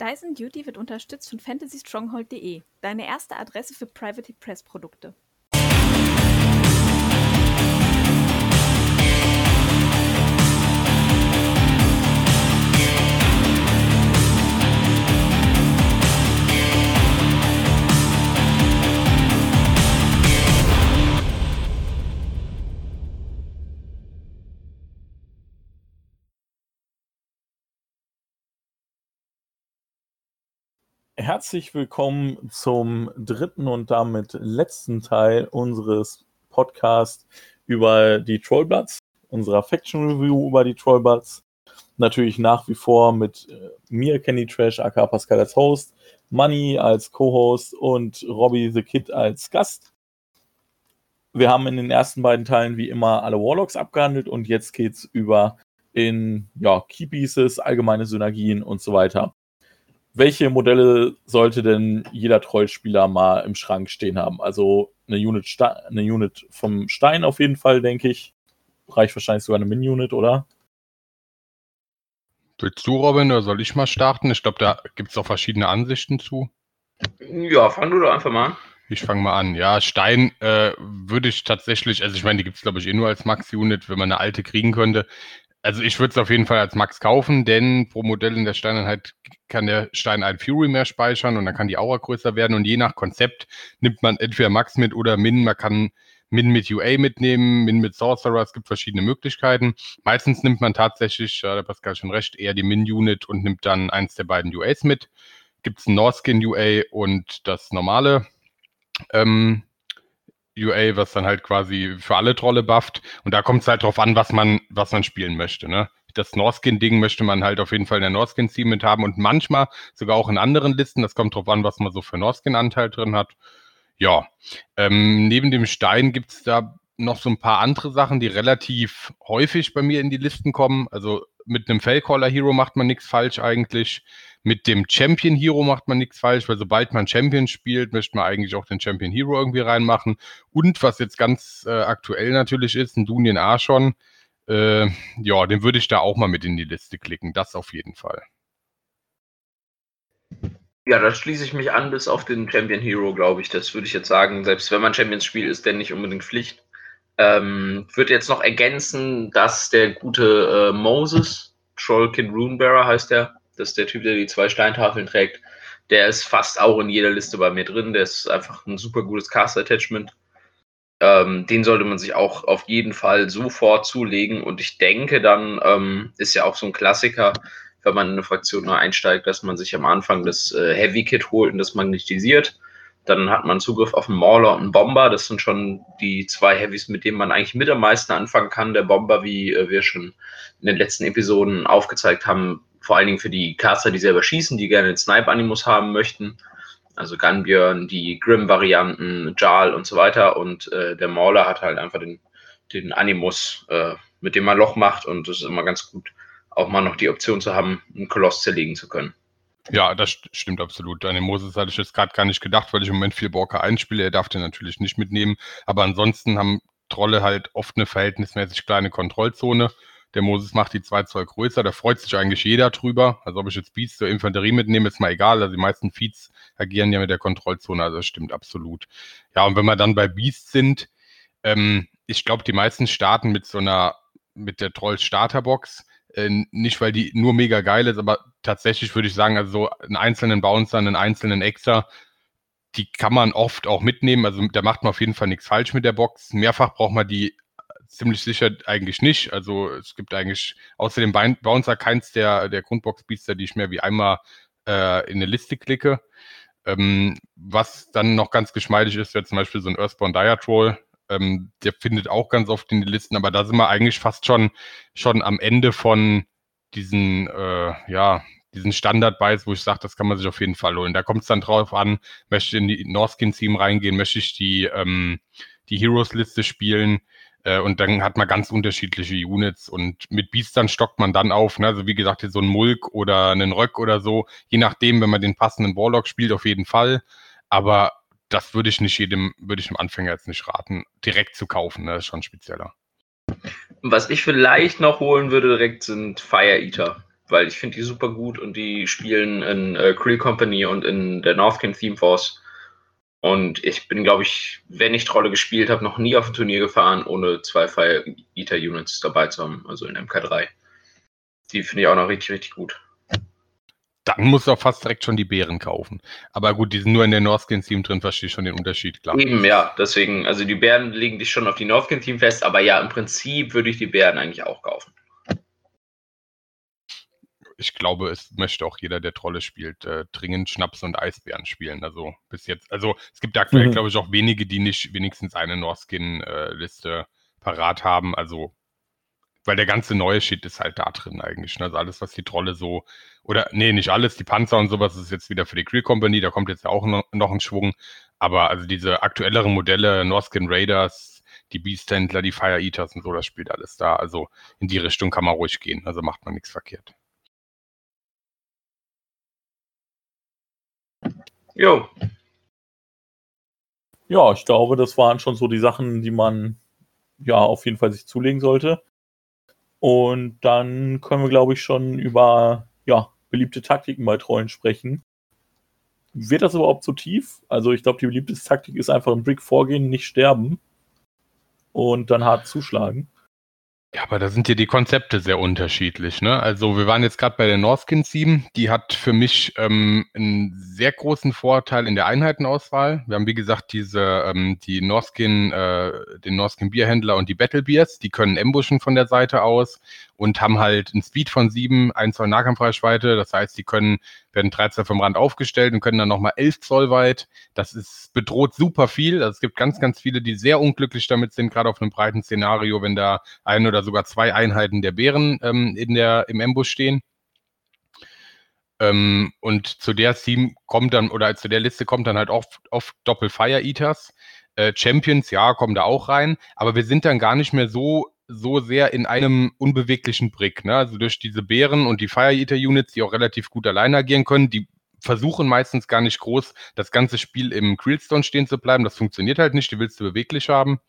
Dyson Duty wird unterstützt von fantasystronghold.de, deine erste Adresse für Private Press Produkte. Herzlich willkommen zum dritten und damit letzten Teil unseres Podcasts über die Trollbloods, unserer Faction Review über die Trollbloods. Natürlich nach wie vor mit äh, mir, Kenny Trash, aka Pascal als Host, Money als Co-Host und Robbie the Kid als Gast. Wir haben in den ersten beiden Teilen wie immer alle Warlocks abgehandelt und jetzt geht's über in ja, Key Pieces, allgemeine Synergien und so weiter welche Modelle sollte denn jeder Trollspieler mal im Schrank stehen haben? Also eine Unit, eine Unit vom Stein auf jeden Fall, denke ich. Reicht wahrscheinlich sogar eine Min-Unit, oder? Willst du, Robin, oder soll ich mal starten? Ich glaube, da gibt es auch verschiedene Ansichten zu. Ja, fang du doch einfach mal an. Ich fange mal an. Ja, Stein äh, würde ich tatsächlich, also ich meine, die gibt es, glaube ich, eh nur als Max-Unit, wenn man eine alte kriegen könnte. Also ich würde es auf jeden Fall als Max kaufen, denn pro Modell in der Steineinheit kann der Stein ein Fury mehr speichern und dann kann die Aura größer werden und je nach Konzept nimmt man entweder Max mit oder Min. Man kann Min mit UA mitnehmen, Min mit Sorcerer, es gibt verschiedene Möglichkeiten. Meistens nimmt man tatsächlich, ja, der Pascal schon recht, eher die Min-Unit und nimmt dann eins der beiden UAs mit. Gibt es ein Norskin UA und das normale ähm, UA, was dann halt quasi für alle Trolle bufft. Und da kommt es halt drauf an, was man, was man spielen möchte. Ne? Das Norskin-Ding möchte man halt auf jeden Fall in der Norskin-Team mit haben und manchmal sogar auch in anderen Listen. Das kommt drauf an, was man so für Norskin-Anteil drin hat. Ja, ähm, neben dem Stein gibt es da noch so ein paar andere Sachen, die relativ häufig bei mir in die Listen kommen. Also mit einem Fellcaller Hero macht man nichts falsch eigentlich. Mit dem Champion Hero macht man nichts falsch, weil sobald man Champion spielt, möchte man eigentlich auch den Champion Hero irgendwie reinmachen. Und was jetzt ganz äh, aktuell natürlich ist, ein Dunien Archon, äh, ja, den würde ich da auch mal mit in die Liste klicken. Das auf jeden Fall. Ja, da schließe ich mich an, bis auf den Champion Hero, glaube ich. Das würde ich jetzt sagen. Selbst wenn man Champions spielt, ist der nicht unbedingt Pflicht. Ähm, würde jetzt noch ergänzen, dass der gute äh, Moses, Trollkin Runebearer heißt der, das ist der Typ, der die zwei Steintafeln trägt. Der ist fast auch in jeder Liste bei mir drin. Der ist einfach ein super gutes Cast-Attachment. Ähm, den sollte man sich auch auf jeden Fall sofort zulegen. Und ich denke, dann ähm, ist ja auch so ein Klassiker, wenn man in eine Fraktion nur einsteigt, dass man sich am Anfang das äh, Heavy Kit holt und das magnetisiert. Dann hat man Zugriff auf einen Mauler und einen Bomber. Das sind schon die zwei Heavys, mit denen man eigentlich mit am meisten anfangen kann. Der Bomber, wie äh, wir schon in den letzten Episoden aufgezeigt haben, vor allen Dingen für die Caster, die selber schießen, die gerne den Snipe-Animus haben möchten. Also Gunbjörn, die Grim-Varianten, Jarl und so weiter. Und äh, der Mauler hat halt einfach den, den Animus, äh, mit dem man Loch macht. Und das ist immer ganz gut, auch mal noch die Option zu haben, einen Koloss zerlegen zu können. Ja, das stimmt absolut. An den Moses hatte ich jetzt gerade gar nicht gedacht, weil ich im Moment viel Borker einspiele. Er darf den natürlich nicht mitnehmen. Aber ansonsten haben Trolle halt oft eine verhältnismäßig kleine Kontrollzone. Der Moses macht die zwei Zoll größer, da freut sich eigentlich jeder drüber. Also ob ich jetzt Beats oder Infanterie mitnehme, ist mal egal. Also die meisten Feeds agieren ja mit der Kontrollzone, also das stimmt absolut. Ja, und wenn wir dann bei Beasts sind, ähm, ich glaube, die meisten starten mit so einer, mit der Troll-Starterbox. Äh, nicht, weil die nur mega geil ist, aber tatsächlich würde ich sagen, also so einen einzelnen Bouncer, einen einzelnen Exer, die kann man oft auch mitnehmen. Also da macht man auf jeden Fall nichts falsch mit der Box. Mehrfach braucht man die ziemlich sicher eigentlich nicht. Also es gibt eigentlich außer dem Bouncer keins der, der Grundbox-Beaster, die ich mehr wie einmal äh, in eine Liste klicke. Ähm, was dann noch ganz geschmeidig ist, wäre zum Beispiel so ein Earthborn Diatrol. Ähm, der findet auch ganz oft in die Listen, aber da sind wir eigentlich fast schon, schon am Ende von diesen, äh, ja, diesen Standard-Buys, wo ich sage, das kann man sich auf jeden Fall holen. Da kommt es dann drauf an, möchte ich in die Norskin-Team reingehen, möchte ich die, ähm, die Heroes-Liste spielen, äh, und dann hat man ganz unterschiedliche Units und mit Biestern stockt man dann auf. Ne? Also wie gesagt, hier so ein Mulk oder einen Röck oder so. Je nachdem, wenn man den passenden Warlock spielt, auf jeden Fall. Aber das würde ich nicht jedem, würde ich dem Anfänger jetzt nicht raten, direkt zu kaufen. Ne? Das ist schon spezieller. Was ich vielleicht noch holen würde direkt sind Fire Eater. weil ich finde die super gut und die spielen in äh, Creel Company und in der Northkin Theme Force. Und ich bin, glaube ich, wenn ich Trolle gespielt habe, noch nie auf ein Turnier gefahren, ohne zwei Fire Eater Units dabei zu haben, also in MK3. Die finde ich auch noch richtig, richtig gut. Dann musst du auch fast direkt schon die Bären kaufen. Aber gut, die sind nur in der Northkin-Team drin, verstehe ich schon den Unterschied, klar. Eben, ja, deswegen, also die Bären legen dich schon auf die Northkin-Team fest, aber ja, im Prinzip würde ich die Bären eigentlich auch kaufen. Ich glaube, es möchte auch jeder, der Trolle spielt, äh, dringend Schnaps und Eisbären spielen. Also bis jetzt, also es gibt aktuell, mhm. glaube ich, auch wenige, die nicht wenigstens eine Northkin-Liste äh, parat haben. Also weil der ganze neue Shit ist halt da drin eigentlich. Ne? Also alles, was die Trolle so, oder nee, nicht alles, die Panzer und sowas ist jetzt wieder für die Creel Company, da kommt jetzt ja auch noch, noch ein Schwung. Aber also diese aktuelleren Modelle, Norskin Raiders, die Beast-Händler, die Fire Eaters und so, das spielt alles da. Also in die Richtung kann man ruhig gehen. Also macht man nichts verkehrt. Jo. Ja, ich glaube, das waren schon so die Sachen, die man ja auf jeden Fall sich zulegen sollte. Und dann können wir, glaube ich, schon über ja, beliebte Taktiken bei Trollen sprechen. Wird das überhaupt so tief? Also ich glaube, die beliebteste Taktik ist einfach im Brick vorgehen, nicht sterben und dann hart zuschlagen. Ja, aber da sind ja die Konzepte sehr unterschiedlich. Ne? Also wir waren jetzt gerade bei der Norskin 7. Die hat für mich ähm, einen sehr großen Vorteil in der Einheitenauswahl. Wir haben, wie gesagt, diese, ähm, die Norskin, äh, den Norskin Bierhändler und die Battle Beers. Die können ambushen von der Seite aus und haben halt einen Speed von 7, 1 Zoll Nahkampfreichweite. Das heißt, die können, werden 13 vom Rand aufgestellt und können dann nochmal 11 Zoll weit. Das ist bedroht super viel. Also es gibt ganz, ganz viele, die sehr unglücklich damit sind, gerade auf einem breiten Szenario, wenn da ein oder sogar zwei Einheiten der Bären ähm, in der, im Ambush stehen. Ähm, und zu der Team kommt dann, oder zu der Liste kommt dann halt oft, oft Doppel-Fire Eaters. Äh, Champions, ja, kommen da auch rein, aber wir sind dann gar nicht mehr so so sehr in einem unbeweglichen Brick. Ne? Also durch diese Bären und die Fire Eater Units, die auch relativ gut alleine agieren können, die versuchen meistens gar nicht groß, das ganze Spiel im Creelstone stehen zu bleiben. Das funktioniert halt nicht, die willst du beweglich haben.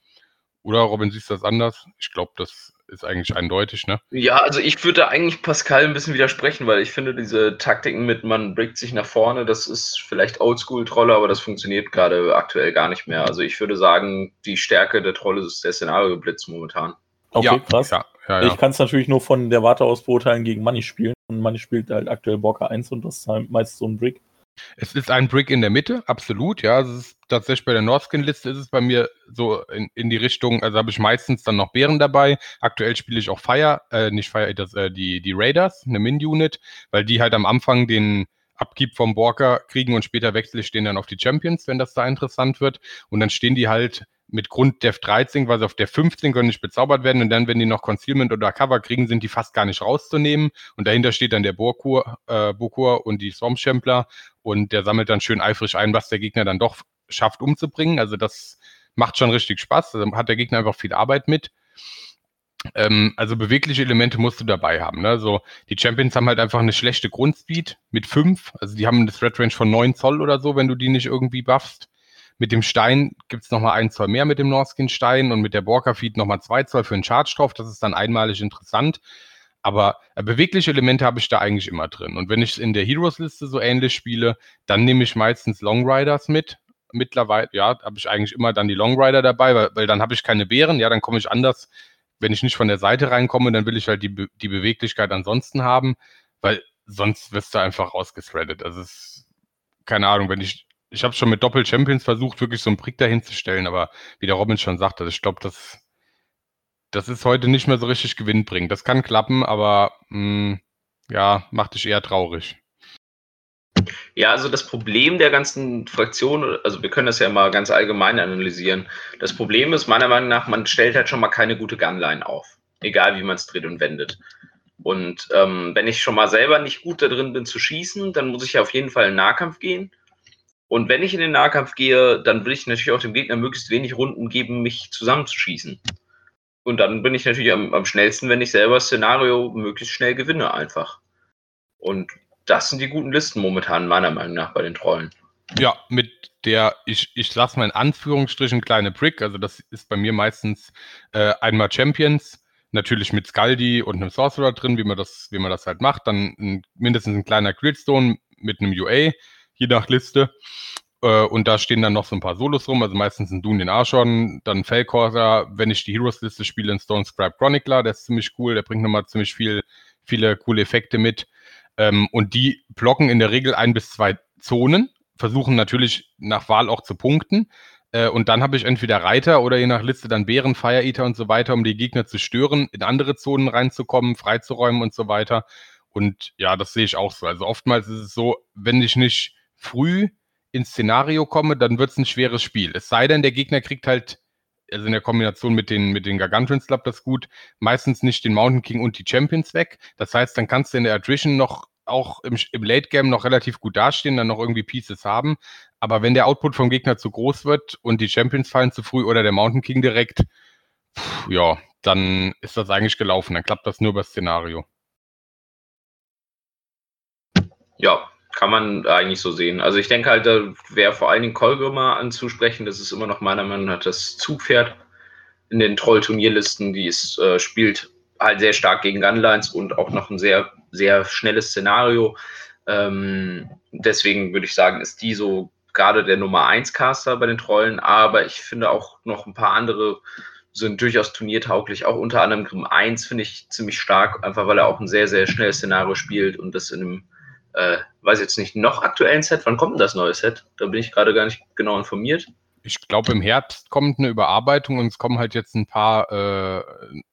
Oder Robin, siehst du das anders? Ich glaube, das ist eigentlich eindeutig, ne? Ja, also ich würde eigentlich Pascal ein bisschen widersprechen, weil ich finde, diese Taktiken mit man bringt sich nach vorne, das ist vielleicht Oldschool-Trolle, aber das funktioniert gerade aktuell gar nicht mehr. Also ich würde sagen, die Stärke der Trolle ist der Szenario-Blitz momentan. Okay, ja, krass. Ja, ja, ich kann es natürlich nur von der Warte aus beurteilen gegen Money spielen. Und Money spielt halt aktuell Borka 1 und das ist halt meist so ein Brick. Es ist ein Brick in der Mitte, absolut, ja. Es ist tatsächlich bei der Northskin-Liste ist es bei mir so in, in die Richtung, also habe ich meistens dann noch Bären dabei. Aktuell spiele ich auch Fire, äh, nicht Fire, das, äh, die, die Raiders, eine Min-Unit, weil die halt am Anfang den Abgib vom Borka kriegen und später wechsle ich den dann auf die Champions, wenn das da interessant wird. Und dann stehen die halt mit Grund Def 13, quasi auf der 15 können nicht bezaubert werden und dann, wenn die noch Concealment oder Cover kriegen, sind die fast gar nicht rauszunehmen und dahinter steht dann der Burkur, äh, Burkur und die Storm Champler und der sammelt dann schön eifrig ein, was der Gegner dann doch schafft umzubringen. Also das macht schon richtig Spaß, also hat der Gegner einfach viel Arbeit mit. Ähm, also bewegliche Elemente musst du dabei haben. Ne? Also die Champions haben halt einfach eine schlechte Grundspeed mit 5, also die haben eine Threat Range von 9 Zoll oder so, wenn du die nicht irgendwie buffst. Mit dem Stein gibt es nochmal ein Zoll mehr mit dem Norskin-Stein und mit der Borka-Feed nochmal zwei Zoll für einen Charge drauf. Das ist dann einmalig interessant. Aber äh, bewegliche Elemente habe ich da eigentlich immer drin. Und wenn ich in der Heroes-Liste so ähnlich spiele, dann nehme ich meistens Long Riders mit. Mittlerweile, ja, habe ich eigentlich immer dann die Long Rider dabei, weil, weil dann habe ich keine Bären. Ja, dann komme ich anders. Wenn ich nicht von der Seite reinkomme, dann will ich halt die, die Beweglichkeit ansonsten haben, weil sonst wirst du einfach rausgesthreadet. Also es keine Ahnung, wenn ich ich habe schon mit Doppel-Champions versucht, wirklich so einen Brick dahinzustellen, aber wie der Robin schon sagte, ich glaube, das, das ist heute nicht mehr so richtig gewinnbringend. Das kann klappen, aber mh, hm, ja, macht dich eher traurig. Ja, also das Problem der ganzen Fraktion, also wir können das ja mal ganz allgemein analysieren. Das Problem ist meiner Meinung nach, man stellt halt schon mal keine gute Gunline auf. Egal wie man es dreht und wendet. Und ähm, wenn ich schon mal selber nicht gut da drin bin zu schießen, dann muss ich ja auf jeden Fall in Nahkampf gehen. Und wenn ich in den Nahkampf gehe, dann will ich natürlich auch dem Gegner möglichst wenig Runden geben, mich zusammenzuschießen. Und dann bin ich natürlich am, am schnellsten, wenn ich selber das Szenario möglichst schnell gewinne, einfach. Und das sind die guten Listen momentan, meiner Meinung nach, bei den Trollen. Ja, mit der, ich, ich sag's mal in Anführungsstrichen, kleine Brick, also das ist bei mir meistens äh, einmal Champions, natürlich mit Scaldi und einem Sorcerer drin, wie man das, wie man das halt macht. Dann ein, mindestens ein kleiner Gridstone mit einem UA, je nach Liste. Äh, und da stehen dann noch so ein paar Solos rum, also meistens ein Dune den Archon, dann Felcorsa, wenn ich die Heroes-Liste spiele, ein Stone Scribe Chronicler, der ist ziemlich cool, der bringt nochmal ziemlich viel, viele coole Effekte mit. Ähm, und die blocken in der Regel ein bis zwei Zonen, versuchen natürlich nach Wahl auch zu punkten. Äh, und dann habe ich entweder Reiter oder je nach Liste dann Bären, Fire Eater und so weiter, um die Gegner zu stören, in andere Zonen reinzukommen, freizuräumen und so weiter. Und ja, das sehe ich auch so. Also oftmals ist es so, wenn ich nicht früh ins Szenario komme, dann wird es ein schweres Spiel. Es sei denn, der Gegner kriegt halt, also in der Kombination mit den, mit den Gargantuans klappt das gut, meistens nicht den Mountain King und die Champions weg. Das heißt, dann kannst du in der Attrition noch auch im, im Late Game noch relativ gut dastehen, dann noch irgendwie Pieces haben. Aber wenn der Output vom Gegner zu groß wird und die Champions fallen zu früh oder der Mountain King direkt, pff, ja, dann ist das eigentlich gelaufen. Dann klappt das nur über Szenario. Ja, kann man eigentlich so sehen. Also ich denke halt, da wäre vor allen Dingen Kolgrimer anzusprechen. Das ist immer noch meiner Meinung nach das Zugpferd in den Troll-Turnierlisten. Die ist, äh, spielt halt sehr stark gegen Gunlines und auch noch ein sehr, sehr schnelles Szenario. Ähm, deswegen würde ich sagen, ist die so gerade der Nummer 1 Caster bei den Trollen, aber ich finde auch noch ein paar andere sind durchaus turniertauglich. Auch unter anderem Grimm 1 finde ich ziemlich stark, einfach weil er auch ein sehr, sehr schnelles Szenario spielt und das in einem, äh, weiß jetzt nicht, noch aktuellen Set. Wann kommt denn das neue Set? Da bin ich gerade gar nicht genau informiert. Ich glaube, im Herbst kommt eine Überarbeitung und es kommen halt jetzt ein paar äh,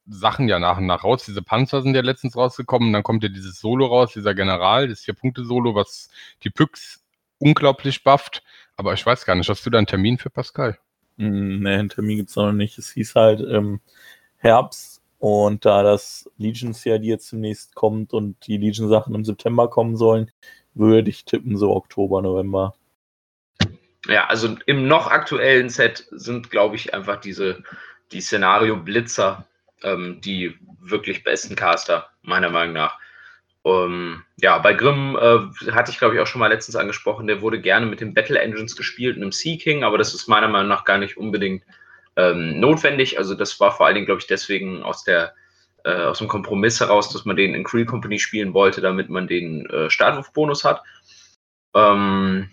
Sachen ja nach und nach raus. Diese Panzer sind ja letztens rausgekommen. Dann kommt ja dieses Solo raus, dieser General, das Vier-Punkte-Solo, was die Pyx unglaublich bufft. Aber ich weiß gar nicht, hast du da einen Termin für Pascal? Hm, nee, einen Termin gibt es noch nicht. Es hieß halt im Herbst und da das Legions-Jahr, die jetzt zunächst kommt und die Legion-Sachen im September kommen sollen, würde ich tippen so Oktober, November. Ja, also im noch aktuellen Set sind, glaube ich, einfach diese die Szenario-Blitzer ähm, die wirklich besten Caster, meiner Meinung nach. Um, ja, bei Grimm äh, hatte ich, glaube ich, auch schon mal letztens angesprochen, der wurde gerne mit den Battle Engines gespielt, einem Sea King, aber das ist meiner Meinung nach gar nicht unbedingt ähm, notwendig. Also das war vor allen Dingen, glaube ich, deswegen aus der äh, aus dem Kompromiss heraus, dass man den in Creel Company spielen wollte, damit man den äh, Startwurfbonus hat. Ähm,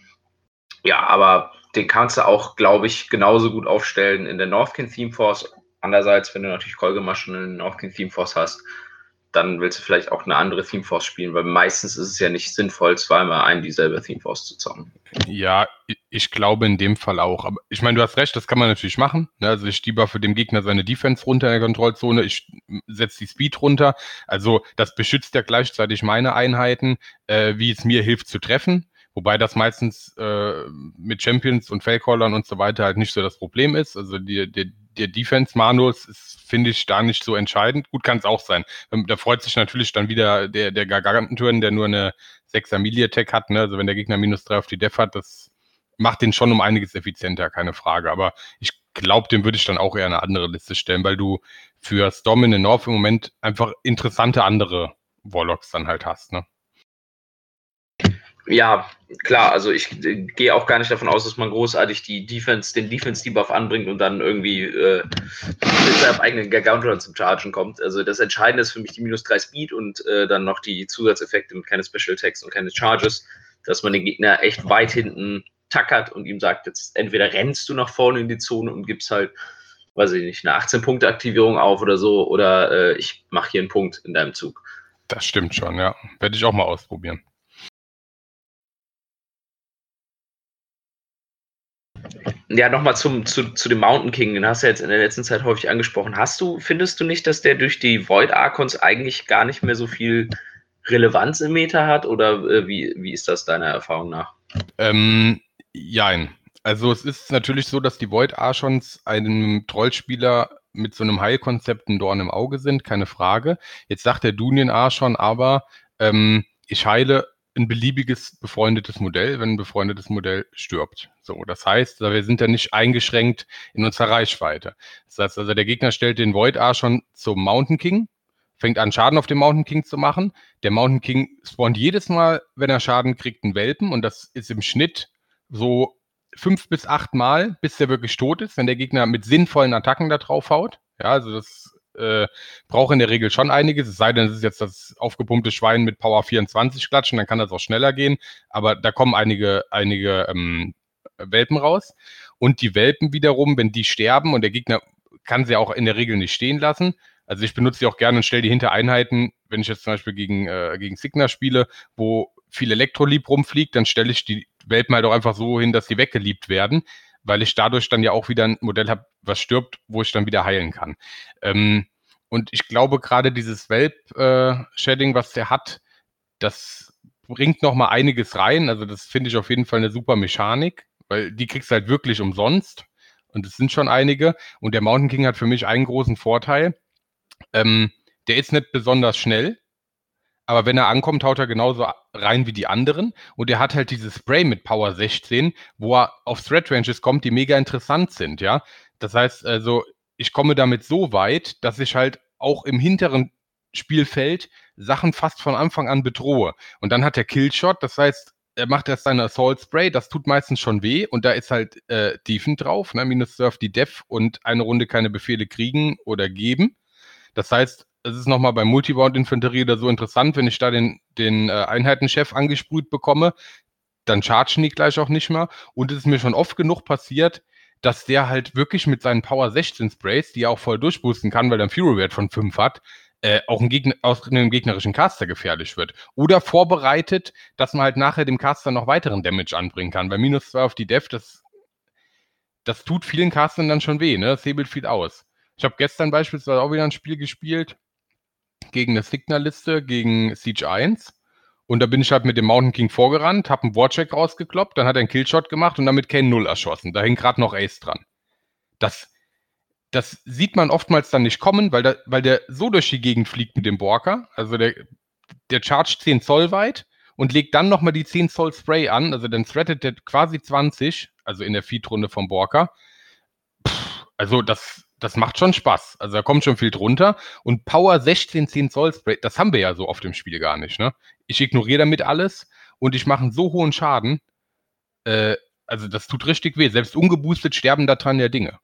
ja, aber den kannst du auch, glaube ich, genauso gut aufstellen in der Northkin Theme Force. Andererseits, wenn du natürlich Kolgemaschen in der Northkin Theme Force hast, dann willst du vielleicht auch eine andere Theme Force spielen, weil meistens ist es ja nicht sinnvoll, zweimal ein dieselbe Theme Force zu zocken. Ja, ich glaube in dem Fall auch. Aber ich meine, du hast recht, das kann man natürlich machen. Ne? Also ich für dem Gegner seine Defense runter in der Kontrollzone, ich setze die Speed runter. Also das beschützt ja gleichzeitig meine Einheiten, äh, wie es mir hilft zu treffen. Wobei das meistens äh, mit Champions und Fellcallern und so weiter halt nicht so das Problem ist. Also die, die, der Defense-Manus ist, finde ich, da nicht so entscheidend. Gut kann es auch sein. Ähm, da freut sich natürlich dann wieder der, der Gargantenturn, der nur eine 6er Melee-Attack hat. Ne? Also wenn der Gegner minus 3 auf die Def hat, das macht den schon um einiges effizienter, keine Frage. Aber ich glaube, den würde ich dann auch eher eine andere Liste stellen, weil du für Storm in the North im Moment einfach interessante andere Warlocks dann halt hast. Ne? Ja, klar, also ich äh, gehe auch gar nicht davon aus, dass man großartig die Defense, den Defense-Debuff anbringt und dann irgendwie äh, mit seinem eigenen Gargantuan zum Chargen kommt. Also das Entscheidende ist für mich die minus 3 Speed und äh, dann noch die Zusatzeffekte mit keine Special Attacks und keine Charges, dass man den Gegner echt weit hinten tackert und ihm sagt, jetzt entweder rennst du nach vorne in die Zone und gibst halt, weiß ich nicht, eine 18-Punkte-Aktivierung auf oder so, oder äh, ich mache hier einen Punkt in deinem Zug. Das stimmt schon, ja. Werde ich auch mal ausprobieren. Ja, nochmal zum, zu, zu dem Mountain King, den hast du jetzt in der letzten Zeit häufig angesprochen. Hast du, findest du nicht, dass der durch die Void Archons eigentlich gar nicht mehr so viel Relevanz im Meta hat? Oder äh, wie, wie ist das deiner Erfahrung nach? Ähm, jein. Also es ist natürlich so, dass die Void Archons einem Trollspieler mit so einem Heilkonzept ein Dorn im Auge sind, keine Frage. Jetzt sagt der Dunien Archon aber, ähm, ich heile ein beliebiges befreundetes Modell, wenn ein befreundetes Modell stirbt. So, das heißt, wir sind ja nicht eingeschränkt in unserer Reichweite. Das heißt also, der Gegner stellt den Void schon zum Mountain King, fängt an, Schaden auf den Mountain King zu machen. Der Mountain King spawnt jedes Mal, wenn er Schaden kriegt, einen Welpen und das ist im Schnitt so fünf bis acht Mal, bis der wirklich tot ist, wenn der Gegner mit sinnvollen Attacken da drauf haut. Ja, also das äh, braucht in der Regel schon einiges, es sei denn, es ist jetzt das aufgepumpte Schwein mit Power 24 klatschen, dann kann das auch schneller gehen, aber da kommen einige, einige ähm, Welpen raus. Und die Welpen wiederum, wenn die sterben und der Gegner kann sie auch in der Regel nicht stehen lassen. Also ich benutze die auch gerne und stelle die hinter Einheiten, wenn ich jetzt zum Beispiel gegen, äh, gegen Signer spiele, wo viel Elektrolieb rumfliegt, dann stelle ich die Welpen halt auch einfach so hin, dass sie weggeliebt werden, weil ich dadurch dann ja auch wieder ein Modell habe, was stirbt, wo ich dann wieder heilen kann. Ähm, und ich glaube, gerade dieses Welp-Shedding, äh, was der hat, das bringt noch mal einiges rein. Also das finde ich auf jeden Fall eine super Mechanik, weil die kriegst du halt wirklich umsonst. Und es sind schon einige. Und der Mountain King hat für mich einen großen Vorteil. Ähm, der ist nicht besonders schnell, aber wenn er ankommt, haut er genauso rein wie die anderen. Und er hat halt dieses Spray mit Power 16, wo er auf Threat Ranges kommt, die mega interessant sind, ja. Das heißt, also, ich komme damit so weit, dass ich halt auch im hinteren Spielfeld Sachen fast von Anfang an bedrohe. Und dann hat er Killshot, das heißt, er macht erst seine Assault Spray, das tut meistens schon weh und da ist halt äh, Defend drauf, ne? minus Surf die Def und eine Runde keine Befehle kriegen oder geben. Das heißt, es ist nochmal bei Multibound-Infanterie oder so interessant, wenn ich da den, den äh, Einheitenchef angesprüht bekomme, dann chargen die gleich auch nicht mehr. Und es ist mir schon oft genug passiert, dass der halt wirklich mit seinen Power 16 Sprays, die er auch voll durchboosten kann, weil er einen Fury-Wert von 5 hat, äh, auch ein Gegner, aus einem gegnerischen Caster gefährlich wird. Oder vorbereitet, dass man halt nachher dem Caster noch weiteren Damage anbringen kann. Bei minus 2 auf die Def, das, das tut vielen Castern dann schon weh, ne? Das hebelt viel aus. Ich habe gestern beispielsweise auch wieder ein Spiel gespielt, gegen eine Signal-Liste, gegen Siege 1. Und da bin ich halt mit dem Mountain King vorgerannt, habe einen Warcheck rausgekloppt, dann hat er einen Killshot gemacht und damit Kane 0 erschossen. Da hing gerade noch Ace dran. Das, das sieht man oftmals dann nicht kommen, weil, da, weil der so durch die Gegend fliegt mit dem Borker. Also der, der chargt 10 Zoll weit und legt dann nochmal die 10 Zoll Spray an. Also dann threadet der quasi 20, also in der Feed-Runde vom Borker. Also das, das macht schon Spaß. Also da kommt schon viel drunter. Und Power 16 10 Zoll Spray, das haben wir ja so oft im Spiel gar nicht. Ne? Ich ignoriere damit alles und ich mache einen so hohen Schaden. Äh, also das tut richtig weh. Selbst ungeboostet sterben da dran ja Dinge.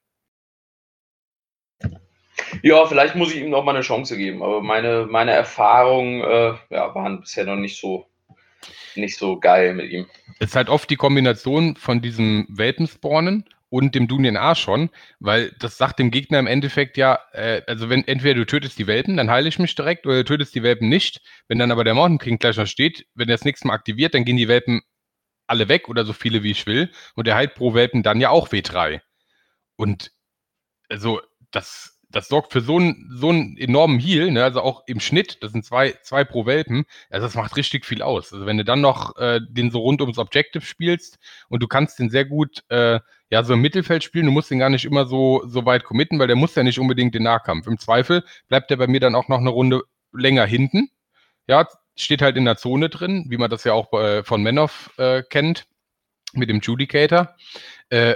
Ja, vielleicht muss ich ihm noch mal eine Chance geben, aber meine, meine Erfahrungen äh, ja, waren bisher noch nicht so, nicht so geil mit ihm. Es ist halt oft die Kombination von diesem Welpenspawnen und dem Dunyan A schon, weil das sagt dem Gegner im Endeffekt ja, äh, also wenn entweder du tötest die Welpen, dann heile ich mich direkt, oder du tötest die Welpen nicht. Wenn dann aber der Mountain King gleich noch steht, wenn er das nächste Mal aktiviert, dann gehen die Welpen alle weg oder so viele wie ich will und er heilt pro Welpen dann ja auch W3. Und also das das sorgt für so einen, so einen enormen Heal, ne? also auch im Schnitt, das sind zwei, zwei pro Welpen, also das macht richtig viel aus. Also wenn du dann noch äh, den so rund ums Objective spielst und du kannst den sehr gut äh, ja so im Mittelfeld spielen, du musst den gar nicht immer so, so weit committen, weil der muss ja nicht unbedingt den Nahkampf. Im Zweifel bleibt der bei mir dann auch noch eine Runde länger hinten. Ja, steht halt in der Zone drin, wie man das ja auch äh, von Manoff äh, kennt, mit dem Judicator. Äh,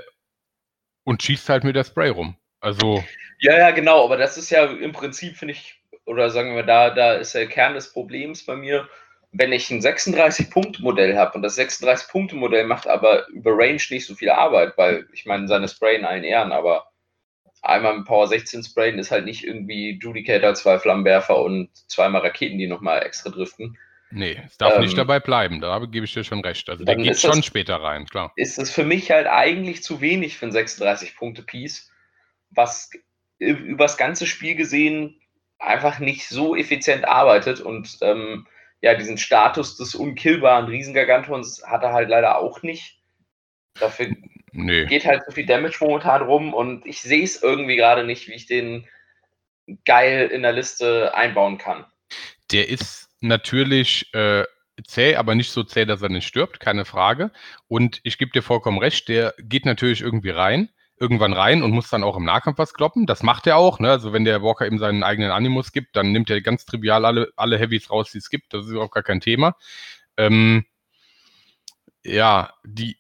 und schießt halt mit der Spray rum. Also. Ja, ja, genau, aber das ist ja im Prinzip, finde ich, oder sagen wir, da, da ist der Kern des Problems bei mir, wenn ich ein 36-Punkte-Modell habe und das 36-Punkte-Modell macht aber über Range nicht so viel Arbeit, weil ich meine, seine Spray in allen Ehren, aber einmal mit Power 16 sprayen ist halt nicht irgendwie Judicator, zwei Flammenwerfer und zweimal Raketen, die nochmal extra driften. Nee, es darf ähm, nicht dabei bleiben, da gebe ich dir schon recht. Also der geht schon das, später rein, klar. Ist das für mich halt eigentlich zu wenig für ein 36-Punkte-Piece was über das ganze Spiel gesehen einfach nicht so effizient arbeitet und ähm, ja, diesen Status des unkillbaren Riesengargantons hat er halt leider auch nicht. Dafür nee. geht halt so viel Damage momentan rum und ich sehe es irgendwie gerade nicht, wie ich den geil in der Liste einbauen kann. Der ist natürlich äh, zäh, aber nicht so zäh, dass er nicht stirbt, keine Frage. Und ich gebe dir vollkommen recht, der geht natürlich irgendwie rein irgendwann rein und muss dann auch im Nahkampf was kloppen. Das macht er auch. Ne? Also wenn der Walker eben seinen eigenen Animus gibt, dann nimmt er ganz trivial alle, alle Heavys raus, die es gibt. Das ist auch gar kein Thema. Ähm, ja, die,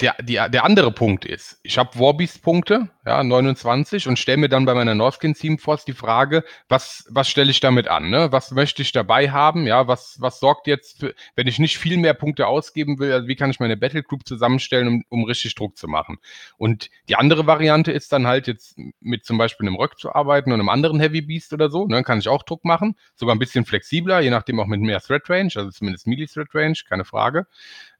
der, die, der andere Punkt ist, ich habe Warbeast-Punkte, ja, 29, und stelle mir dann bei meiner Norskin Team Force die Frage, was, was stelle ich damit an? Ne? Was möchte ich dabei haben? Ja, was, was sorgt jetzt für, wenn ich nicht viel mehr Punkte ausgeben will, also wie kann ich meine Battle Group zusammenstellen, um, um richtig Druck zu machen? Und die andere Variante ist dann halt jetzt mit zum Beispiel einem Röck zu arbeiten und einem anderen Heavy Beast oder so, ne? kann ich auch Druck machen, sogar ein bisschen flexibler, je nachdem auch mit mehr Threat Range, also zumindest Melee Threat Range, keine Frage.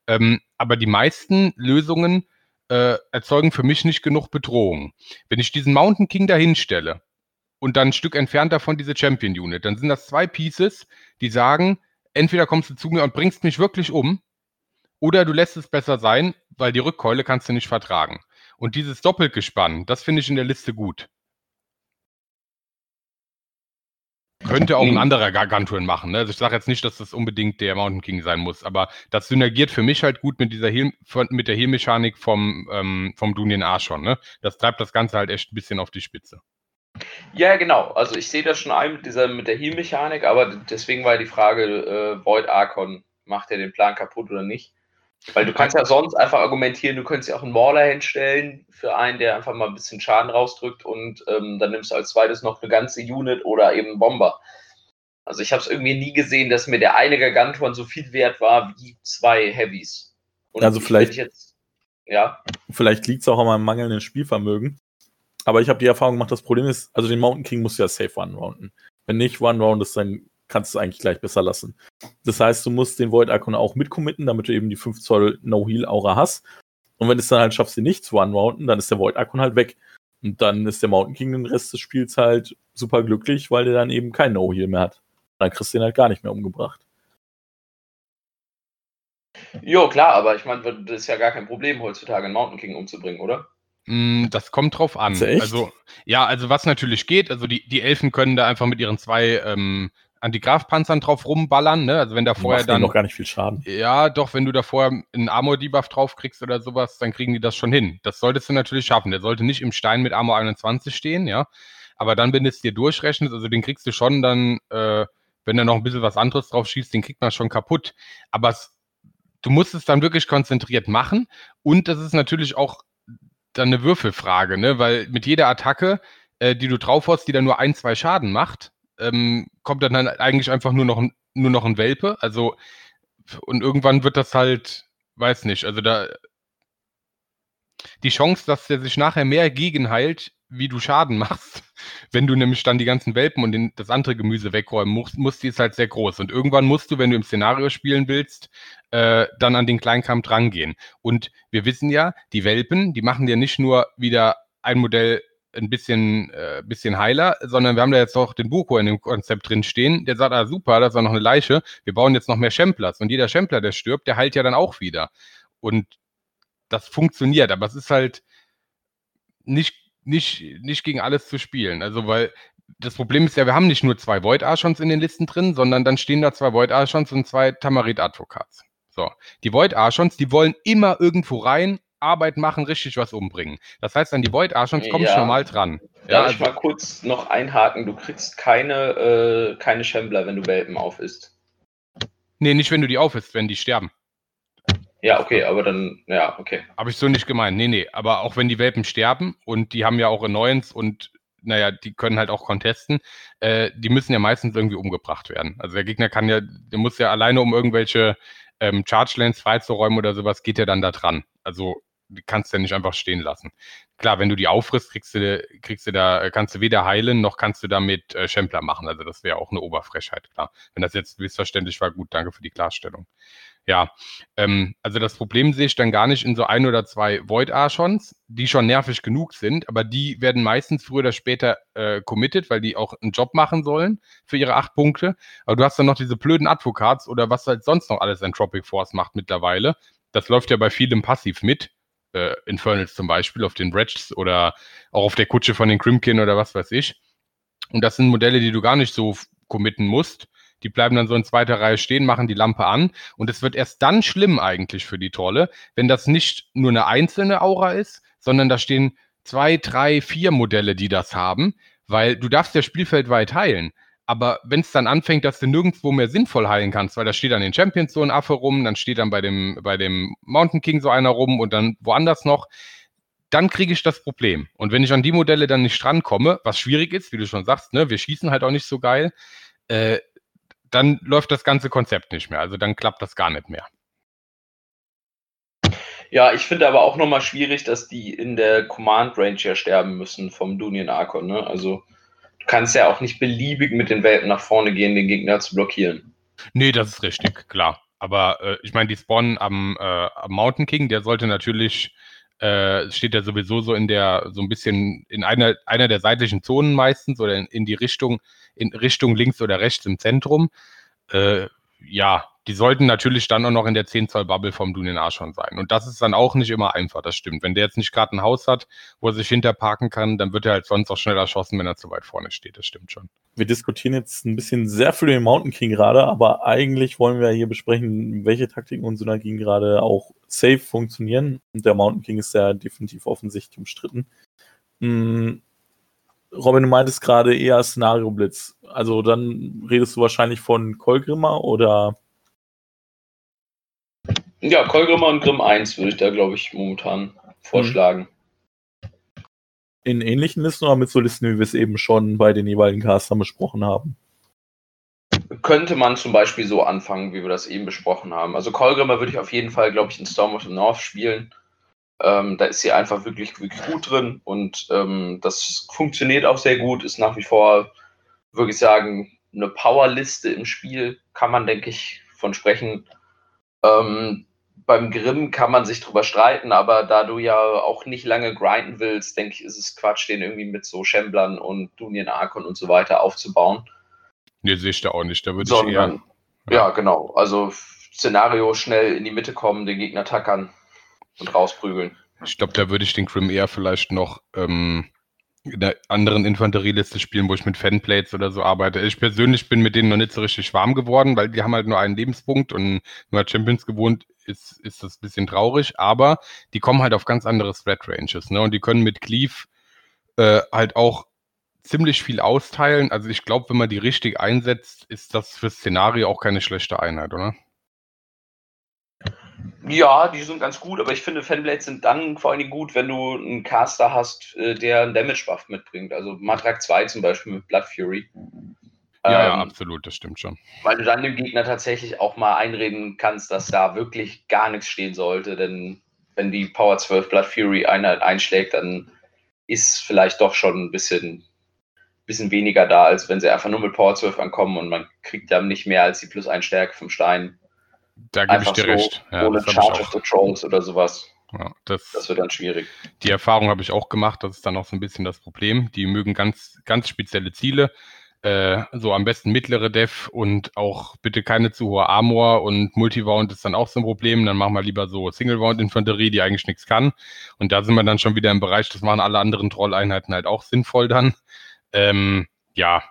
Ähm, aber die meisten Lösungen äh, erzeugen für mich nicht genug Bedrohung. Wenn ich diesen Mountain King dahin stelle und dann ein Stück entfernt davon diese Champion Unit, dann sind das zwei Pieces, die sagen, entweder kommst du zu mir und bringst mich wirklich um, oder du lässt es besser sein, weil die Rückkeule kannst du nicht vertragen. Und dieses Doppelgespann, das finde ich in der Liste gut. Könnte auch ein anderer Gargantuan machen. Ne? Also ich sage jetzt nicht, dass das unbedingt der Mountain King sein muss, aber das synergiert für mich halt gut mit dieser Heal, mit der Heal-Mechanik vom, ähm, vom Dunien Archon. Ne? Das treibt das Ganze halt echt ein bisschen auf die Spitze. Ja, genau. Also ich sehe das schon ein mit dieser mit der Heal-Mechanik, aber deswegen war die Frage, äh, Void Archon, macht er den Plan kaputt oder nicht? Weil du kannst ja sonst einfach argumentieren, du könntest ja auch einen Mauler hinstellen für einen, der einfach mal ein bisschen Schaden rausdrückt und ähm, dann nimmst du als zweites noch eine ganze Unit oder eben einen Bomber. Also ich habe es irgendwie nie gesehen, dass mir der eine Gargantuan so viel wert war wie zwei Heavies. Und also vielleicht, jetzt, ja. vielleicht liegt es auch an meinem mangelnden Spielvermögen. Aber ich habe die Erfahrung gemacht, das Problem ist, also den Mountain King musst du ja safe one-rounden. Wenn nicht one-round ist, dann kannst du es eigentlich gleich besser lassen. Das heißt, du musst den Void Icon auch mitcommitten, damit du eben die 5 Zoll No-Heal-Aura hast. Und wenn du es dann halt schaffst, sie nicht zu one-rounden, dann ist der Void Icon halt weg. Und dann ist der Mountain King den Rest des Spiels halt super glücklich, weil der dann eben kein No-Heal mehr hat. Dann kriegst du ihn halt gar nicht mehr umgebracht. Jo, klar, aber ich meine, das ist ja gar kein Problem, heutzutage einen Mountain King umzubringen, oder? Mm, das kommt drauf an. Also, ja, also was natürlich geht, also die, die Elfen können da einfach mit ihren zwei ähm, Antigraf-Panzern drauf rumballern, ne? Also wenn da vorher dann. noch gar nicht viel Schaden. Ja, doch, wenn du da vorher einen Armor-Debuff drauf kriegst oder sowas, dann kriegen die das schon hin. Das solltest du natürlich schaffen. Der sollte nicht im Stein mit Armor 21 stehen, ja. Aber dann, wenn du es dir durchrechnest, also den kriegst du schon dann, äh, wenn da noch ein bisschen was anderes drauf schießt, den kriegt man schon kaputt. Aber es, du musst es dann wirklich konzentriert machen. Und das ist natürlich auch dann eine Würfelfrage, ne? Weil mit jeder Attacke, äh, die du drauf hast, die dann nur ein, zwei Schaden macht, ähm, kommt dann, dann eigentlich einfach nur noch, nur noch ein Welpe. Also, und irgendwann wird das halt, weiß nicht, also da die Chance, dass der sich nachher mehr gegenheilt, wie du Schaden machst, wenn du nämlich dann die ganzen Welpen und den, das andere Gemüse wegräumen musst, musst, die ist halt sehr groß. Und irgendwann musst du, wenn du im Szenario spielen willst, äh, dann an den Kleinkampf drangehen. Und wir wissen ja, die Welpen, die machen ja nicht nur wieder ein Modell ein bisschen, äh, bisschen heiler, sondern wir haben da jetzt auch den Buko in dem Konzept drin stehen. Der sagt, ah super, das war noch eine Leiche. Wir bauen jetzt noch mehr Schemplers. Und jeder Schempler, der stirbt, der heilt ja dann auch wieder. Und das funktioniert, aber es ist halt nicht, nicht, nicht gegen alles zu spielen. Also, weil das Problem ist ja, wir haben nicht nur zwei Void Archons in den Listen drin, sondern dann stehen da zwei Void Archons und zwei Tamarit Advocats. So. Die Void Archons, die wollen immer irgendwo rein Arbeit machen, richtig was umbringen. Das heißt, an die Void Archons komme ja. ich normal dran. Darf ja, ich also, mal kurz noch einhaken? Du kriegst keine, äh, keine Shambler, wenn du Welpen aufisst. Nee, nicht wenn du die aufisst, wenn die sterben. Ja, okay, aber dann, ja, okay. Habe ich so nicht gemeint. Nee, nee, aber auch wenn die Welpen sterben und die haben ja auch Annoyance und naja, die können halt auch contesten, äh, die müssen ja meistens irgendwie umgebracht werden. Also der Gegner kann ja, der muss ja alleine um irgendwelche ähm, Charge Lanes freizuräumen oder sowas, geht er dann da dran. Also kannst du ja nicht einfach stehen lassen. Klar, wenn du die auffrisst, kriegst du, kriegst du da, kannst du weder heilen, noch kannst du damit äh, Schempler machen. Also das wäre auch eine Oberfrechheit, klar. Wenn das jetzt missverständlich war, gut, danke für die Klarstellung. Ja, ähm, also das Problem sehe ich dann gar nicht in so ein oder zwei Void Archons, die schon nervig genug sind, aber die werden meistens früher oder später äh, committed, weil die auch einen Job machen sollen für ihre acht Punkte. Aber du hast dann noch diese blöden Advocats oder was halt sonst noch alles Entropic Force macht mittlerweile. Das läuft ja bei vielem passiv mit äh, Infernals zum Beispiel, auf den Bretches oder auch auf der Kutsche von den Crimkin oder was weiß ich. Und das sind Modelle, die du gar nicht so committen musst. Die bleiben dann so in zweiter Reihe stehen, machen die Lampe an. Und es wird erst dann schlimm eigentlich für die Trolle, wenn das nicht nur eine einzelne Aura ist, sondern da stehen zwei, drei, vier Modelle, die das haben, weil du darfst ja spielfeldweit heilen. Aber wenn es dann anfängt, dass du nirgendwo mehr sinnvoll heilen kannst, weil da steht an den Champions so ein Affe rum, dann steht dann bei dem, bei dem Mountain King so einer rum und dann woanders noch, dann kriege ich das Problem. Und wenn ich an die Modelle dann nicht rankomme, was schwierig ist, wie du schon sagst, ne, wir schießen halt auch nicht so geil, äh, dann läuft das ganze Konzept nicht mehr. Also dann klappt das gar nicht mehr. Ja, ich finde aber auch nochmal schwierig, dass die in der Command Range ja sterben müssen vom Dunian Archon. Ne? Also du kannst ja auch nicht beliebig mit den Welten nach vorne gehen, den Gegner zu blockieren. Nee, das ist richtig, klar. Aber äh, ich meine, die spawnen am, äh, am Mountain King, der sollte natürlich, äh, steht ja sowieso so in der, so ein bisschen in einer, einer der seitlichen Zonen meistens oder in, in die Richtung, in Richtung links oder rechts im Zentrum. Äh, ja, die sollten natürlich dann auch noch in der 10 Zoll Bubble vom Dunien schon sein. Und das ist dann auch nicht immer einfach, das stimmt. Wenn der jetzt nicht gerade ein Haus hat, wo er sich hinterparken kann, dann wird er halt sonst auch schnell erschossen, wenn er zu weit vorne steht. Das stimmt schon. Wir diskutieren jetzt ein bisschen sehr viel den Mountain King gerade, aber eigentlich wollen wir hier besprechen, welche Taktiken und Synergien gerade auch safe funktionieren. Und der Mountain King ist ja definitiv offensichtlich umstritten. Hm. Robin, du meintest gerade eher Szenario Blitz. Also dann redest du wahrscheinlich von Kolgrimmer oder ja, Kolgrimmer und Grimm 1 würde ich da, glaube ich, momentan vorschlagen. In ähnlichen Listen oder mit so Listen, wie wir es eben schon bei den jeweiligen Castern besprochen haben? Könnte man zum Beispiel so anfangen, wie wir das eben besprochen haben. Also Kolgrimmer würde ich auf jeden Fall, glaube ich, in Storm of the North spielen. Ähm, da ist sie einfach wirklich, wirklich gut drin und ähm, das funktioniert auch sehr gut, ist nach wie vor, würde ich sagen, eine Powerliste im Spiel, kann man, denke ich, von sprechen. Ähm, beim Grimm kann man sich drüber streiten, aber da du ja auch nicht lange grinden willst, denke ich, ist es Quatsch, den irgendwie mit so Schemblern und Dunien Arkon und so weiter aufzubauen. Nee, sehe ich da auch nicht. Da würde ich eher. Ja. ja, genau. Also Szenario schnell in die Mitte kommen, den Gegner tackern und rausprügeln. Ich glaube, da würde ich den Grim eher vielleicht noch ähm, in der anderen Infanterieliste spielen, wo ich mit Fanplates oder so arbeite. Ich persönlich bin mit denen noch nicht so richtig warm geworden, weil die haben halt nur einen Lebenspunkt und nur Champions gewohnt ist, ist das ein bisschen traurig, aber die kommen halt auf ganz andere Threat Ranges, ne? Und die können mit Cleave äh, halt auch ziemlich viel austeilen. Also ich glaube, wenn man die richtig einsetzt, ist das für Szenario auch keine schlechte Einheit, oder? Ja, die sind ganz gut, aber ich finde, Fanblades sind dann vor allen Dingen gut, wenn du einen Caster hast, äh, der einen Damage-Buff mitbringt. Also Matrak 2 zum Beispiel mit Blood Fury. Ja, ähm, ja, absolut, das stimmt schon. Weil du dann dem Gegner tatsächlich auch mal einreden kannst, dass da wirklich gar nichts stehen sollte, denn wenn die Power 12 Blood Fury Einheit einschlägt, dann ist vielleicht doch schon ein bisschen, bisschen weniger da, als wenn sie einfach nur mit Power 12 ankommen und man kriegt dann nicht mehr als die plus 1 Stärke vom Stein. Da gebe ich dir so, recht. Ja, ohne Charge of the Trolls oder sowas. Ja, das, das, wird dann schwierig. Die Erfahrung habe ich auch gemacht, das ist dann auch so ein bisschen das Problem. Die mögen ganz, ganz spezielle Ziele. Äh, so am besten mittlere Def und auch bitte keine zu hohe Armor und Multivound ist dann auch so ein Problem. Dann machen wir lieber so Single-Wound-Infanterie, die eigentlich nichts kann. Und da sind wir dann schon wieder im Bereich, das machen alle anderen Trolleinheiten halt auch sinnvoll dann. Ähm, ja,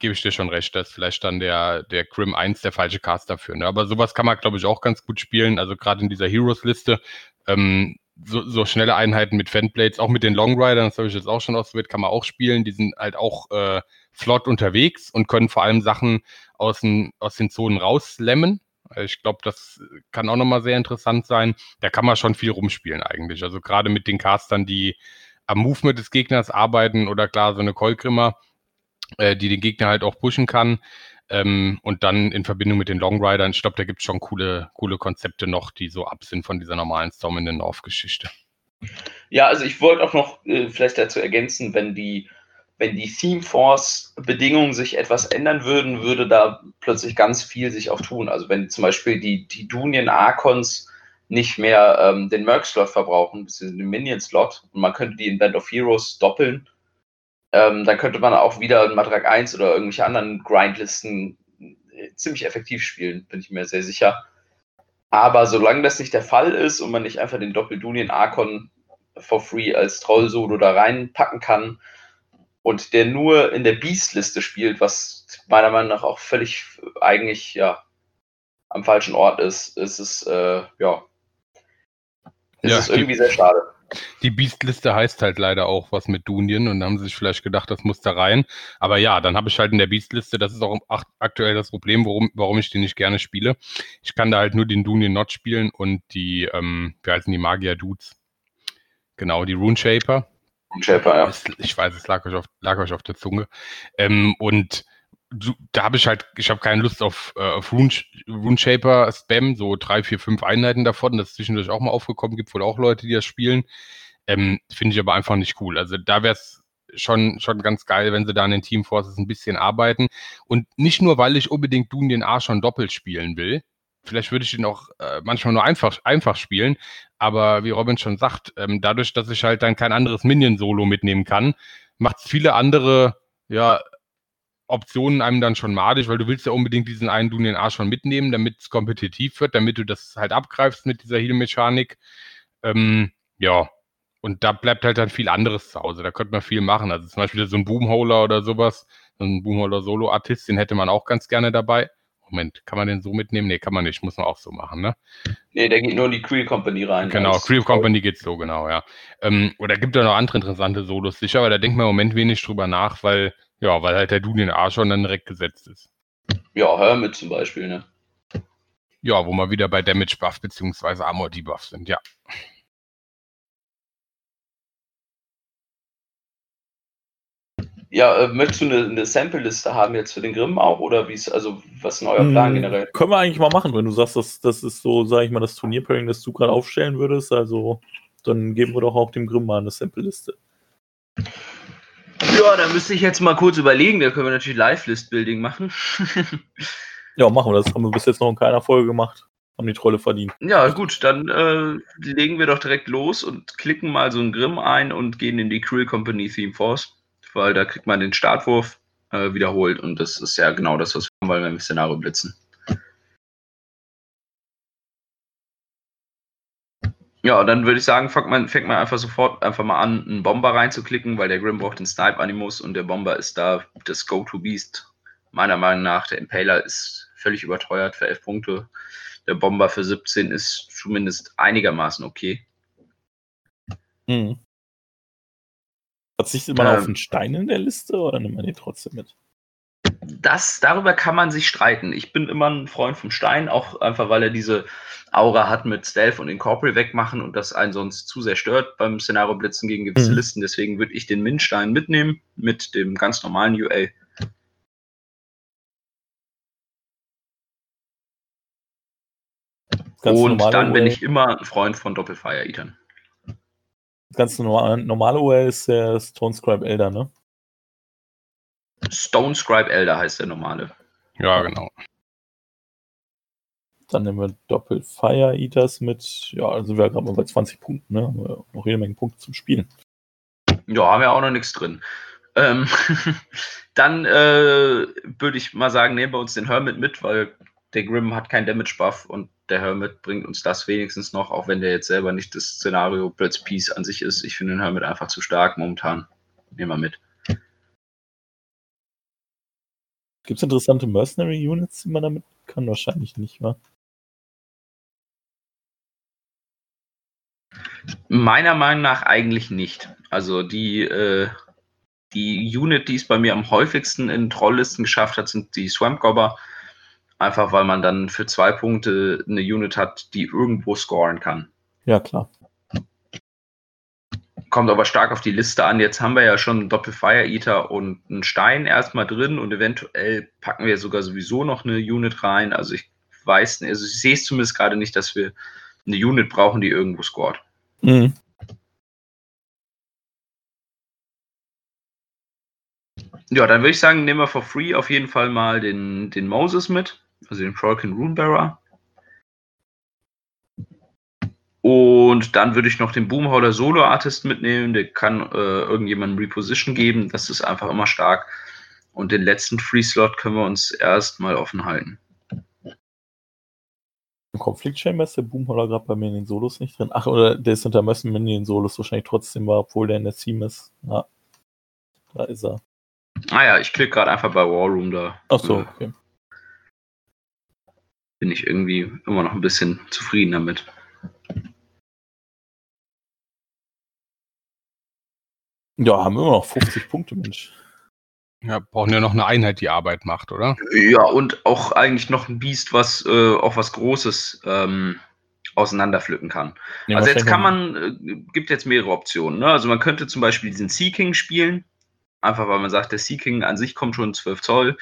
gebe ich dir schon recht, dass vielleicht dann der, der Grim 1 der falsche Cast dafür. Ne? Aber sowas kann man, glaube ich, auch ganz gut spielen. Also gerade in dieser Heroes-Liste. Ähm, so, so, schnelle Einheiten mit Fanblades, auch mit den Longriders, das habe ich jetzt auch schon ausprobiert, kann man auch spielen. Die sind halt auch äh, flott unterwegs und können vor allem Sachen aus den, aus den Zonen rausslammen. Ich glaube, das kann auch nochmal sehr interessant sein. Da kann man schon viel rumspielen eigentlich. Also gerade mit den Castern, die am Movement des Gegners arbeiten oder klar so eine Kolgrimmer, äh, die den Gegner halt auch pushen kann. Ähm, und dann in Verbindung mit den Longriders, ich glaube, da gibt es schon coole, coole Konzepte noch, die so ab sind von dieser normalen Storm in the North-Geschichte. Ja, also ich wollte auch noch äh, vielleicht dazu ergänzen, wenn die, wenn die Theme Force-Bedingungen sich etwas ändern würden, würde da plötzlich ganz viel sich auch tun. Also wenn zum Beispiel die, die Dunien Archons nicht mehr ähm, den Merc-Slot verbrauchen, beziehungsweise den Minion-Slot, und man könnte die in Band of Heroes doppeln, ähm, dann könnte man auch wieder in Matrak 1 oder irgendwelche anderen Grindlisten äh, ziemlich effektiv spielen, bin ich mir sehr sicher. Aber solange das nicht der Fall ist und man nicht einfach den Doppeldunien Archon for free als Troll-Solo da reinpacken kann und der nur in der Beast-Liste spielt, was meiner Meinung nach auch völlig eigentlich ja am falschen Ort ist, ist es äh, ja, ist ja, es irgendwie sehr schade Die Beast-Liste heißt halt leider auch was mit Dunien und da haben sie sich vielleicht gedacht, das muss da rein. Aber ja, dann habe ich halt in der Beast-Liste, das ist auch aktuell das Problem, warum, warum ich die nicht gerne spiele. Ich kann da halt nur den Dunien Not spielen und die, ähm, wie heißen die Magier-Dudes? Genau, die Rune Shaper. Rune Shaper, ja. Ich weiß, es lag euch auf, lag euch auf der Zunge. Ähm, und da habe ich halt, ich habe keine Lust auf, äh, auf Rune, RuneShaper Spam, so drei, vier, fünf Einheiten davon. Das ist zwischendurch auch mal aufgekommen, gibt wohl auch Leute, die das spielen. Ähm, Finde ich aber einfach nicht cool. Also da wäre es schon, schon ganz geil, wenn sie da an den Team Forces ein bisschen arbeiten. Und nicht nur, weil ich unbedingt Dune den A schon doppelt spielen will. Vielleicht würde ich ihn auch äh, manchmal nur einfach, einfach spielen. Aber wie Robin schon sagt, ähm, dadurch, dass ich halt dann kein anderes Minion-Solo mitnehmen kann, macht es viele andere ja, Optionen einem dann schon madig, weil du willst ja unbedingt diesen einen Dunien A schon mitnehmen, damit es kompetitiv wird, damit du das halt abgreifst mit dieser Heal-Mechanik. Ähm, ja, und da bleibt halt dann viel anderes zu Hause. Da könnte man viel machen. Also zum Beispiel so ein Boomholer oder sowas, so ein Boomholer-Solo-Artist, den hätte man auch ganz gerne dabei. Moment, kann man den so mitnehmen? Nee, kann man nicht, muss man auch so machen, ne? Nee, der geht nur in die Creel Company rein. Genau, Creel Company geht so, genau, ja. Ähm, oder gibt ja noch andere interessante Solos sicher, aber da denkt man im Moment wenig drüber nach, weil ja, weil halt der in den Arsch schon dann direkt gesetzt ist. Ja, Hermit zum Beispiel, ne? Ja, wo wir wieder bei Damage Buff bzw. Armor Debuff sind, ja. Ja, äh, möchtest du eine, eine Sample-Liste haben jetzt für den Grimm auch oder wie ist, also was ist euer Plan hm, generell? Können wir eigentlich mal machen, wenn du sagst, dass das ist so, sag ich mal, das Turnierpairing, das du gerade aufstellen würdest, also dann geben wir doch auch dem Grimm mal eine Sample-Liste. Ja, da müsste ich jetzt mal kurz überlegen. Da können wir natürlich Live-List-Building machen. ja, machen wir. Das haben wir bis jetzt noch in keiner Folge gemacht. Haben die Trolle verdient. Ja, gut, dann äh, legen wir doch direkt los und klicken mal so einen Grimm ein und gehen in die Krill Company Theme Force. Weil da kriegt man den Startwurf äh, wiederholt und das ist ja genau das, was wir wollen, wenn wir Szenario blitzen. Ja, dann würde ich sagen, fängt man, fängt man einfach sofort einfach mal an, einen Bomber reinzuklicken, weil der Grim braucht den Snipe-Animus und der Bomber ist da das Go-To-Beast. Meiner Meinung nach, der Impaler ist völlig überteuert für 11 Punkte. Der Bomber für 17 ist zumindest einigermaßen okay. Hm. Verzichtet man ähm, auf einen Stein in der Liste oder nimmt man den trotzdem mit? das, darüber kann man sich streiten. Ich bin immer ein Freund vom Stein, auch einfach, weil er diese Aura hat mit Stealth und Incorporate wegmachen und das einen sonst zu sehr stört beim Szenario Blitzen gegen gewisse mhm. Listen. Deswegen würde ich den Min-Stein mitnehmen mit dem ganz normalen UA. Ganz und dann bin ich immer ein Freund von Doppelfire-Eatern. Ganz normal, normale UA ist der Stone Scribe Elder, ne? Stone Scribe Elder heißt der normale. Ja, genau. Dann nehmen wir Doppel Fire Eaters mit, ja, also wir haben gerade mal bei 20 Punkten, ne? Haben wir noch jede Menge Punkte zum Spielen. Ja, haben wir auch noch nichts drin. Ähm, dann äh, würde ich mal sagen, nehmen wir uns den Hermit mit, weil der Grim hat keinen Damage Buff und der Hermit bringt uns das wenigstens noch, auch wenn der jetzt selber nicht das Szenario Blitz Piece an sich ist. Ich finde den Hermit einfach zu stark momentan. Nehmen wir mit. Gibt es interessante Mercenary Units, die man damit kann? Wahrscheinlich nicht, wa? Meiner Meinung nach eigentlich nicht. Also die, äh, die Unit, die es bei mir am häufigsten in Trolllisten geschafft hat, sind die Swamp Gobber. Einfach weil man dann für zwei Punkte eine Unit hat, die irgendwo scoren kann. Ja, klar. Kommt aber stark auf die Liste an. Jetzt haben wir ja schon einen Doppel-Fire Eater und einen Stein erstmal drin und eventuell packen wir sogar sowieso noch eine Unit rein. Also ich weiß, also ich sehe es zumindest gerade nicht, dass wir eine Unit brauchen, die irgendwo scored. Mhm. Ja, dann würde ich sagen, nehmen wir for free auf jeden Fall mal den, den Moses mit, also den Trollkin Runebearer. Und dann würde ich noch den Boomhauler Solo Artist mitnehmen. Der kann äh, irgendjemandem Reposition geben. Das ist einfach immer stark. Und den letzten Free Slot können wir uns erstmal offen halten. Im Konflikt Chamber ist der Boomhauler gerade bei mir in den Solos nicht drin. Ach, oder der ist hinter Messen in den Solos wahrscheinlich trotzdem war, obwohl der in der Team ist. Ja. Da ist er. Ah ja, ich klicke gerade einfach bei War Room da. Ach so, okay. Bin ich irgendwie immer noch ein bisschen zufrieden damit. Ja, haben wir immer noch 50 Punkte, Mensch. Ja, brauchen ja noch eine Einheit, die Arbeit macht, oder? Ja, und auch eigentlich noch ein Biest, was äh, auch was Großes ähm, auseinanderpflücken kann. Nee, also jetzt kann man, äh, gibt jetzt mehrere Optionen. Ne? Also man könnte zum Beispiel diesen Sea King spielen, einfach weil man sagt, der Sea King an sich kommt schon 12 Zoll.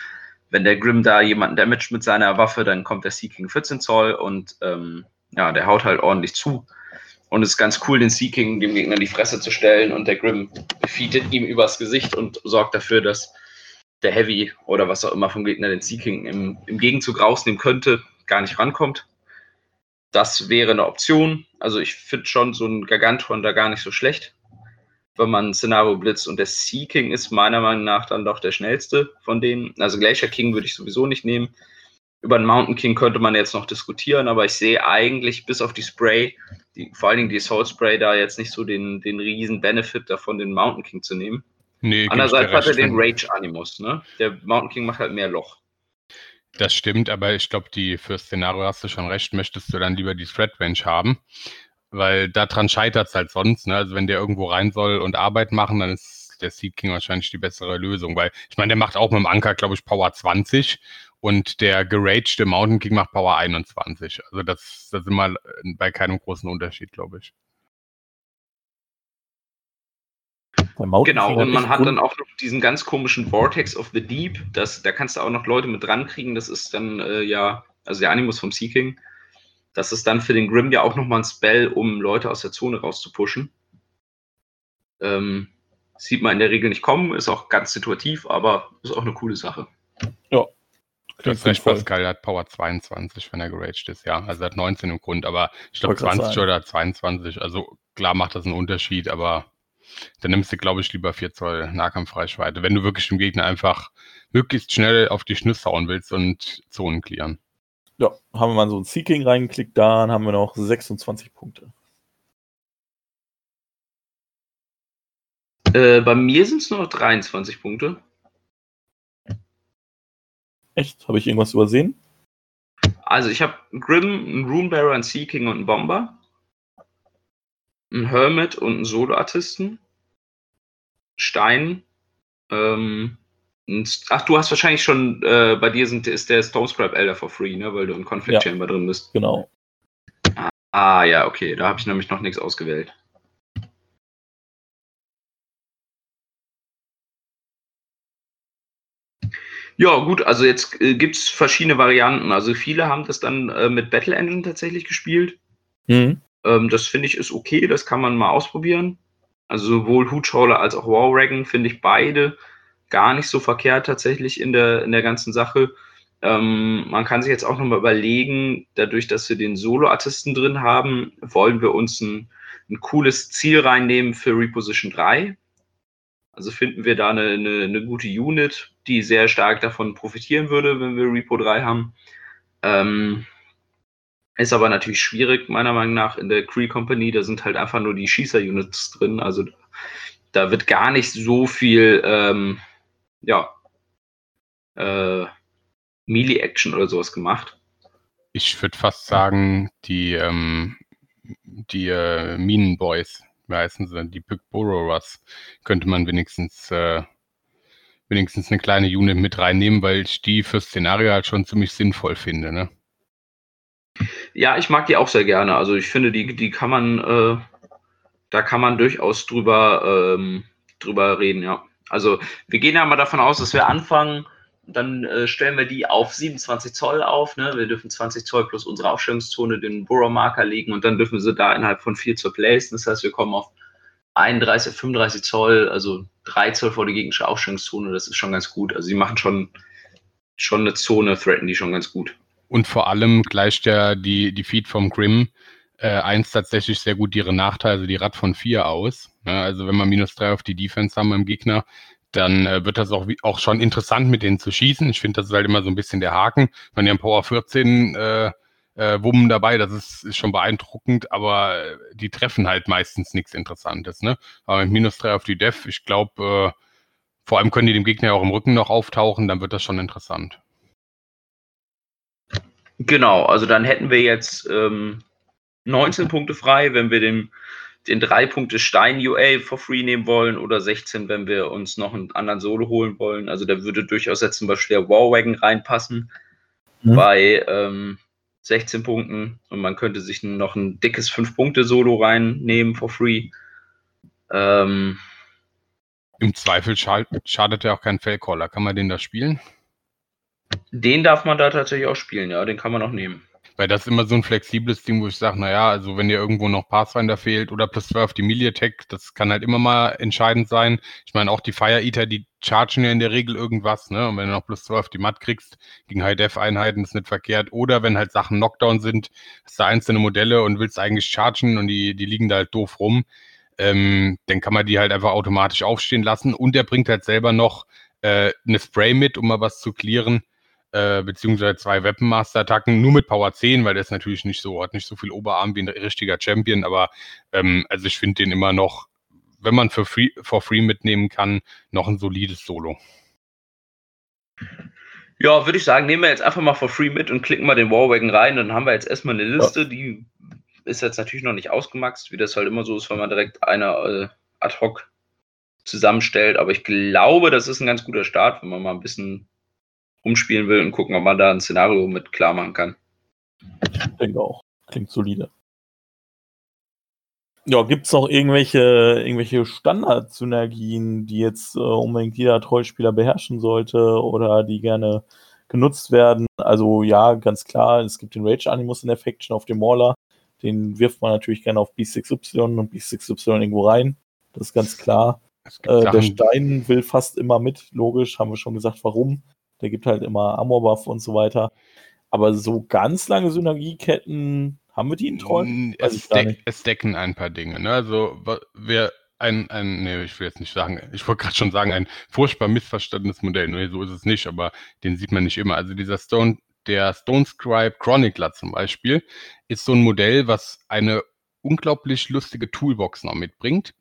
Wenn der Grim da jemanden damaged mit seiner Waffe, dann kommt der Sea King 14 Zoll und ähm, ja, der haut halt ordentlich zu. Und es ist ganz cool, den Sea King dem Gegner in die Fresse zu stellen und der Grim defeatet ihm übers Gesicht und sorgt dafür, dass der Heavy oder was auch immer vom Gegner den Sea King im, im Gegenzug rausnehmen könnte, gar nicht rankommt. Das wäre eine Option. Also ich finde schon so ein Gargantuan da gar nicht so schlecht, wenn man ein Szenario blitzt. Und der Sea King ist meiner Meinung nach dann doch der schnellste von denen. Also Glacier King würde ich sowieso nicht nehmen. Über den Mountain King könnte man jetzt noch diskutieren, aber ich sehe eigentlich bis auf die Spray, die, vor allen Dingen die Soul Spray, da jetzt nicht so den, den riesen Benefit davon, den Mountain King zu nehmen. Nee, Andererseits hat er den wenn- Rage Animus, ne? Der Mountain King macht halt mehr Loch. Das stimmt, aber ich glaube, die fürs Szenario hast du schon recht, möchtest du dann lieber die Threat Range haben, weil daran scheitert es halt sonst. Ne? Also wenn der irgendwo rein soll und Arbeit machen, dann ist der Seed King wahrscheinlich die bessere Lösung, weil ich meine, der macht auch mit dem Anker, glaube ich, Power 20 und der geragte Mountain King macht Power 21. Also das, das sind mal bei keinem großen Unterschied, glaube ich. Genau, und man hat dann auch noch diesen ganz komischen Vortex of the Deep. Das, da kannst du auch noch Leute mit dran kriegen. Das ist dann äh, ja, also der Animus vom Sea King. Das ist dann für den Grim ja auch nochmal ein Spell, um Leute aus der Zone rauszupushen. Ähm, sieht man in der Regel nicht kommen, ist auch ganz situativ, aber ist auch eine coole Sache. Klingt hast recht, sinnvoll. Pascal, der hat Power 22, wenn er geraged ist, ja. Also er hat 19 im Grund, aber ich glaube Wollte grad 20 sagen. oder 22. Also klar macht das einen Unterschied, aber dann nimmst du, glaube ich, lieber 4 Zoll Nahkampfreichweite, wenn du wirklich dem Gegner einfach möglichst schnell auf die Schnüsse hauen willst und Zonen clearen. Ja, haben wir mal so ein Seeking reingeklickt, dann haben wir noch 26 Punkte. Äh, bei mir sind es nur noch 23 Punkte. Echt? Habe ich irgendwas übersehen? Also ich habe einen Grim, einen Runebearer, einen Sea King und einen Bomber. Einen Hermit und einen Solo-Artisten. Stein. Ähm, ach, du hast wahrscheinlich schon, äh, bei dir sind, ist der Stone Scrap Elder for free, ne? Weil du im Conflict Ja. Chamber drin bist. Genau. Ah ja, okay, da habe ich nämlich noch nichts ausgewählt. Ja, gut, also jetzt äh, gibt es verschiedene Varianten. Also viele haben das dann äh, mit Battle Engine tatsächlich gespielt. Mhm. Ähm, das finde ich ist okay, das kann man mal ausprobieren. Also sowohl Hoochhauler als auch Warwagon finde ich beide gar nicht so verkehrt tatsächlich in der, in der ganzen Sache. Ähm, man kann sich jetzt auch nochmal überlegen, dadurch, dass wir den Solo-Artisten drin haben, wollen wir uns ein, ein cooles Ziel reinnehmen für Reposition 3. Also finden wir da eine, eine, eine gute Unit, die sehr stark davon profitieren würde, wenn wir Repo 3 haben. Ähm, ist aber natürlich schwierig, meiner Meinung nach, in der Cree Company. Da sind halt einfach nur die Schießer-Units drin. Also da wird gar nicht so viel, ähm, ja, äh, Melee-Action oder sowas gemacht. Ich würde fast sagen, die, ähm, die äh, Minenboys, wie heißen sie, die Big Borrowers, könnte man wenigstens, äh, wenigstens eine kleine Unit mit reinnehmen, weil ich die fürs Szenario halt schon ziemlich sinnvoll finde. Ne? Ja, ich mag die auch sehr gerne. Also ich finde, die, die kann man, äh, da kann man durchaus drüber, ähm, drüber reden, ja. Also wir gehen ja mal davon aus, dass wir anfangen, dann äh, stellen wir die auf 27 Zoll auf. Ne? Wir dürfen 20 Zoll plus unsere Aufstellungszone den Burrow-Marker legen und dann dürfen wir sie da innerhalb von 4 Zoll placen. Das heißt, wir kommen auf 31, 35 Zoll, also 3 Zoll vor die gegnerische Aufstellungszone. Das ist schon ganz gut. Also sie machen schon, schon eine Zone, threaten die schon ganz gut. Und vor allem gleicht ja die, die Feed vom Grim äh, eins tatsächlich sehr gut ihre Nachteile, also die Rad von 4 aus. Ja, also wenn wir minus 3 auf die Defense haben beim Gegner, dann äh, wird das auch, auch schon interessant mit denen zu schießen. Ich finde, das ist halt immer so ein bisschen der Haken. Wenn die haben Power 14 äh, äh, Wummen dabei, das ist, ist schon beeindruckend, aber die treffen halt meistens nichts Interessantes. Ne? Aber mit minus 3 auf die Def, ich glaube, äh, vor allem können die dem Gegner auch im Rücken noch auftauchen, dann wird das schon interessant. Genau, also dann hätten wir jetzt ähm, 19 Punkte frei, wenn wir dem den 3 Punkte Stein UA for free nehmen wollen oder 16, wenn wir uns noch einen anderen Solo holen wollen. Also da würde durchaus jetzt zum Beispiel der Warwagon reinpassen mhm. bei ähm, 16 Punkten und man könnte sich noch ein dickes 5-Punkte-Solo reinnehmen for free. Ähm, Im Zweifel schadet ja auch kein Fellcaller. Kann man den da spielen? Den darf man da tatsächlich auch spielen, ja, den kann man auch nehmen. Weil das ist immer so ein flexibles Ding, wo ich sage, naja, also wenn dir irgendwo noch Pathfinder fehlt oder plus 12 die Miliatech, das kann halt immer mal entscheidend sein. Ich meine, auch die Fire Eater, die chargen ja in der Regel irgendwas, ne? Und wenn du noch plus 12 die Matt kriegst, gegen High-Def-Einheiten ist nicht verkehrt. Oder wenn halt Sachen Knockdown sind, hast du einzelne Modelle und willst eigentlich chargen und die, die liegen da halt doof rum, ähm, dann kann man die halt einfach automatisch aufstehen lassen. Und er bringt halt selber noch äh, eine Spray mit, um mal was zu clearen äh, beziehungsweise zwei Weaponmaster-Attacken, nur mit Power 10, weil der ist natürlich nicht so, hat nicht so viel Oberarm wie ein richtiger Champion, aber ähm, also ich finde den immer noch, wenn man für free, for free mitnehmen kann, noch ein solides Solo. Ja, würde ich sagen, nehmen wir jetzt einfach mal for free mit und klicken mal den Warwagon rein. Dann haben wir jetzt erstmal eine Liste, ja. die ist jetzt natürlich noch nicht ausgemaxt, wie das halt immer so ist, wenn man direkt eine äh, ad hoc zusammenstellt. Aber ich glaube, das ist ein ganz guter Start, wenn man mal ein bisschen umspielen will und gucken, ob man da ein Szenario mit klar machen kann. Ich denke auch. Klingt solide. Ja, gibt es noch irgendwelche, irgendwelche Standard-Synergien, die jetzt äh, unbedingt jeder Trollspieler beherrschen sollte oder die gerne genutzt werden? Also ja, ganz klar, es gibt den Rage-Animus in der Faction auf dem Mauler. Den wirft man natürlich gerne auf B6Y und B6Y irgendwo rein. Das ist ganz klar. Äh, der Stein will fast immer mit, logisch, haben wir schon gesagt, warum. Der gibt halt immer Armor-Buff und so weiter. Aber so ganz lange Synergieketten haben wir die in Troll? Es, deck, es, decken ein paar Dinge. Ne? Also wir ein, ein, nee, ich will jetzt nicht sagen, ich wollte gerade schon sagen, ein furchtbar missverstandenes Modell. Nee, so ist es nicht, aber den sieht man nicht immer. Also dieser Stone, der Stone Scribe Chronicler zum Beispiel, ist so ein Modell, was eine unglaublich lustige Toolbox noch mitbringt.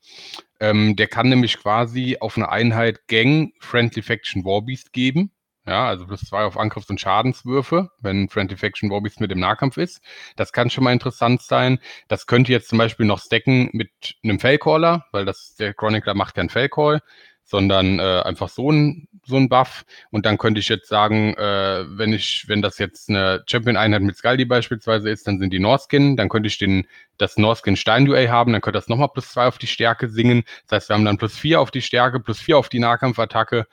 Ähm, der kann nämlich quasi auf eine Einheit Gang Friendly Faction Warbeast geben ja, also plus zwei auf Angriffs- und Schadenswürfe, wenn Friendly Faction Warbeast mit im Nahkampf ist. Das kann schon mal interessant sein. Das könnte jetzt zum Beispiel noch stacken mit einem Fellcaller, weil das, der Chronicler macht keinen Fellcall, sondern äh, einfach so ein, so ein Buff. Und dann könnte ich jetzt sagen, äh, wenn ich, wenn das jetzt eine Champion-Einheit mit Scaldi beispielsweise ist, dann sind die Norskin, dann könnte ich den, das Norskin Stein-Duell haben, dann könnte das nochmal plus zwei auf die Stärke singen. Das heißt, wir haben dann plus vier auf die Stärke, plus vier auf die Nahkampfattacke.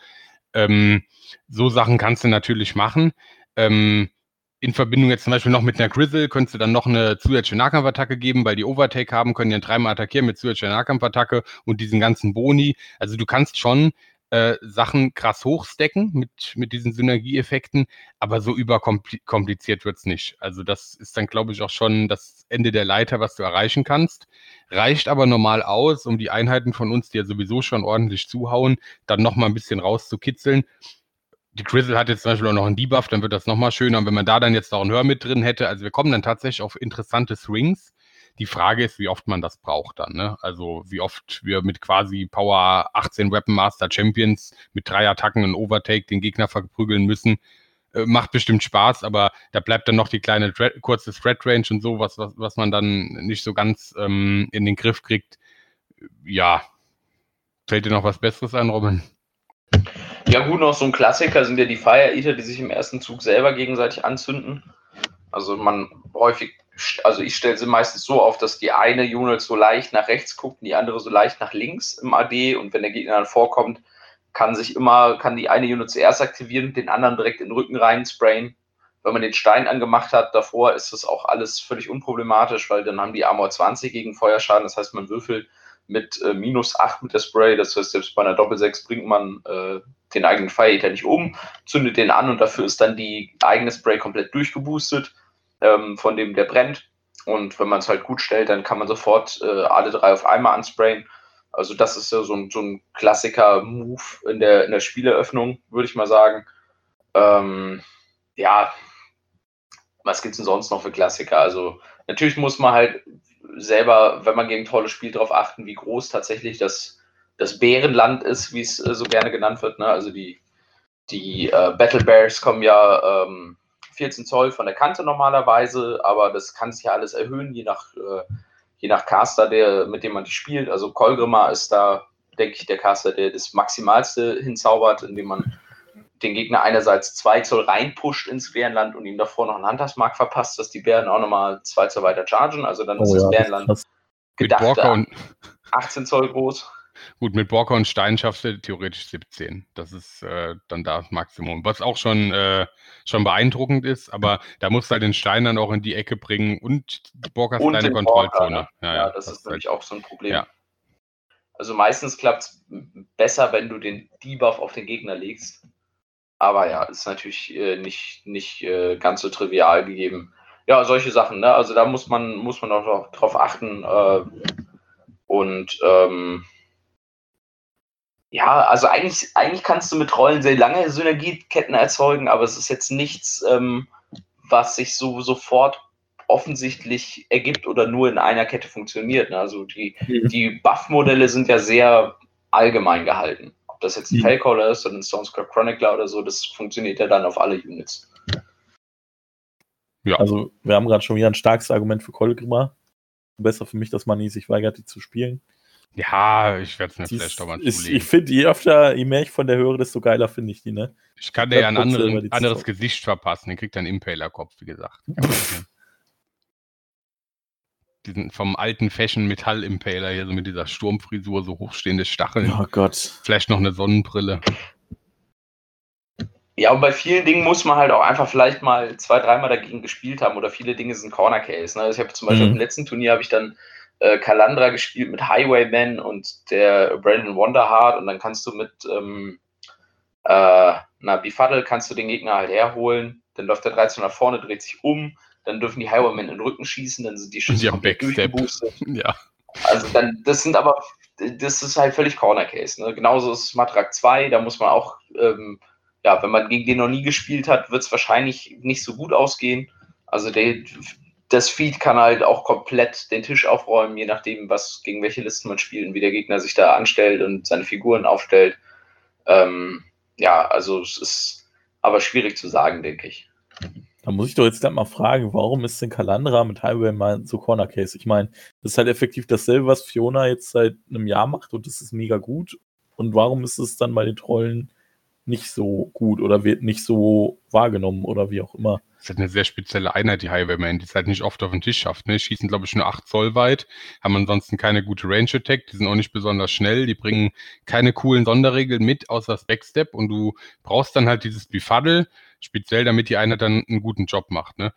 Ähm, so Sachen kannst du natürlich machen. Ähm, in Verbindung jetzt zum Beispiel noch mit einer Grizzle könntest du dann noch eine zusätzliche Nahkampfattacke geben, weil die Overtake haben, können die dann dreimal attackieren mit zusätzlicher Nahkampfattacke und diesen ganzen Boni. Also du kannst schon äh, Sachen krass hochstecken mit, mit diesen Synergieeffekten, aber so überkompliziert wird es nicht. Also das ist dann, glaube ich, auch schon das Ende der Leiter, was du erreichen kannst. Reicht aber normal aus, um die Einheiten von uns, die ja sowieso schon ordentlich zuhauen, dann nochmal ein bisschen rauszukitzeln die Grizzle hat jetzt zum Beispiel auch noch einen Debuff, dann wird das nochmal schöner. Und wenn man da dann jetzt noch einen Hör mit drin hätte, also wir kommen dann tatsächlich auf interessante Swings. Die Frage ist, wie oft man das braucht dann. Ne? Also wie oft wir mit quasi Power 18 Weapon Master Champions mit drei Attacken und Overtake den Gegner verprügeln müssen. Äh, macht bestimmt Spaß, aber da bleibt dann noch die kleine Dread, kurze Thread Range und so, was, was, was man dann nicht so ganz ähm, in den Griff kriegt. Ja, fällt dir noch was Besseres ein, Robin? Ja, gut, noch so ein Klassiker sind ja die Fire Eater, die sich im ersten Zug selber gegenseitig anzünden. Also man häufig, also ich stelle sie meistens so auf, dass die eine Unit so leicht nach rechts guckt und die andere so leicht nach links im AD und wenn der Gegner dann vorkommt, kann sich immer, kann die eine Unit zuerst aktivieren und den anderen direkt in den Rücken rein sprayen. Wenn man den Stein angemacht hat, davor ist das auch alles völlig unproblematisch, weil dann haben die Armor 20 gegen Feuerschaden, das heißt, man würfelt mit äh, minus 8 mit der Spray. Das heißt, selbst bei einer Doppel-6 bringt man äh, den eigenen Fire nicht um, zündet den an und dafür ist dann die eigene Spray komplett durchgeboostet ähm, von dem, der brennt. Und wenn man es halt gut stellt, dann kann man sofort äh, alle drei auf einmal ansprayen. Also das ist ja so ein, so ein Klassiker-Move in der, in der Spieleröffnung, würde ich mal sagen. Ähm, ja, was gibt es denn sonst noch für Klassiker? Also natürlich muss man halt selber, wenn man gegen Trolle spielt, darauf achten, wie groß tatsächlich das, das Bärenland ist, wie es äh, so gerne genannt wird. Ne? Also die, die äh, Battle Bears kommen ja ähm, 14 Zoll von der Kante normalerweise, aber das kann sich ja alles erhöhen, je nach, äh, je nach Caster, der, mit dem man die spielt. Also Kolgrimar ist da, denke ich, der Caster, der das Maximalste hinzaubert, indem man den Gegner einerseits zwei Zoll reinpusht ins Bärenland und ihm davor noch einen Huntersmark verpasst, dass die Bären auch nochmal zwei Zoll weiter chargen. Also dann Oh ist das das Bärenland Mit gedacht Borka und, 18 Zoll groß. Gut, mit Borka und Stein schaffst du theoretisch 17. Das ist äh, dann das Maximum. Was auch schon, äh, schon beeindruckend ist, aber da musst du halt den Stein dann auch in die Ecke bringen und Borkas Und kleine Kontrollzone. Borka, ne? Ja, das, ist halt- nämlich auch so ein Problem. Ja. Also meistens klappt es besser, wenn du den Debuff auf den Gegner legst. Aber ja, ist natürlich äh, nicht, nicht äh, ganz so trivial gegeben. Ja, solche Sachen, ne? Also da muss man, muss man auch drauf achten. Äh, und ähm, ja, also eigentlich, eigentlich kannst du mit Rollen sehr lange Synergieketten erzeugen, aber es ist jetzt nichts, ähm, was sich so sofort offensichtlich ergibt oder nur in einer Kette funktioniert. Ne? Also die, Mhm. die Buff-Modelle sind ja sehr allgemein gehalten. Ob das jetzt ein Mhm. Fellcaller ist oder ein Stonescrap Chronicler oder so, das funktioniert ja dann auf alle Units. Also, wir haben gerade schon wieder ein starkes Argument für Kolgrimar. Besser für mich, dass Mani sich weigert, die zu spielen. Ja, ich werde es mir vielleicht doch mal ist, zulegen. ich finde, je öfter, je mehr ich von der höre, desto geiler finde ich die, ne? Ich kann Ich dir ja ein anderen, anderes Saison. Gesicht verpassen. Den kriegt er einen Impaler-Kopf, wie gesagt. Diesen vom alten Fashion-Metall-Impaler hier, so mit dieser Sturmfrisur, so hochstehende Stacheln. Oh Gott. Vielleicht noch eine Sonnenbrille. Ja, und bei vielen Dingen muss man halt auch einfach vielleicht mal zwei, dreimal dagegen gespielt haben oder viele Dinge sind Corner Case. Ne? Also ich habe zum Beispiel Mhm. dem letzten Turnier habe ich dann äh, Kalandra gespielt mit Highwayman und der Brandon Wonderheart und dann kannst du mit ähm, äh, na, Befuddle kannst du den Gegner halt herholen, dann läuft der 13 nach vorne, dreht sich um, dann dürfen die Highwaymen in den Rücken schießen, dann sind die Schüsse komplett durchgeboostet. Ja. Also dann, das sind aber, das ist halt völlig Corner Case. Ne? Genauso ist Matrak 2, da muss man auch, ähm, ja, wenn man gegen den noch nie gespielt hat, wird es wahrscheinlich nicht so gut ausgehen. Also der, das Feed kann halt auch komplett den Tisch aufräumen, je nachdem, was gegen welche Listen man spielt und wie der Gegner sich da anstellt und seine Figuren aufstellt. Ähm, ja, also es ist aber schwierig zu sagen, denke ich. Da muss ich doch jetzt gleich mal fragen, warum ist denn Kalandra mit Highway mal so Corner Case? Ich meine, das ist halt effektiv dasselbe, was Fiona jetzt seit einem Jahr macht und das ist mega gut. Und warum ist es dann bei den Trollen nicht so gut oder wird nicht so wahrgenommen oder wie auch immer? Ist halt eine sehr spezielle Einheit, die Highwaymen, die es halt nicht oft auf den Tisch schafft. Ne? Schießen, glaube ich, nur 8 Zoll weit, haben ansonsten keine gute Range-Attack, die sind auch nicht besonders schnell, die bringen keine coolen Sonderregeln mit, außer das Backstep und du brauchst dann halt dieses Befuddle, speziell damit die Einheit dann einen guten Job macht. Ne?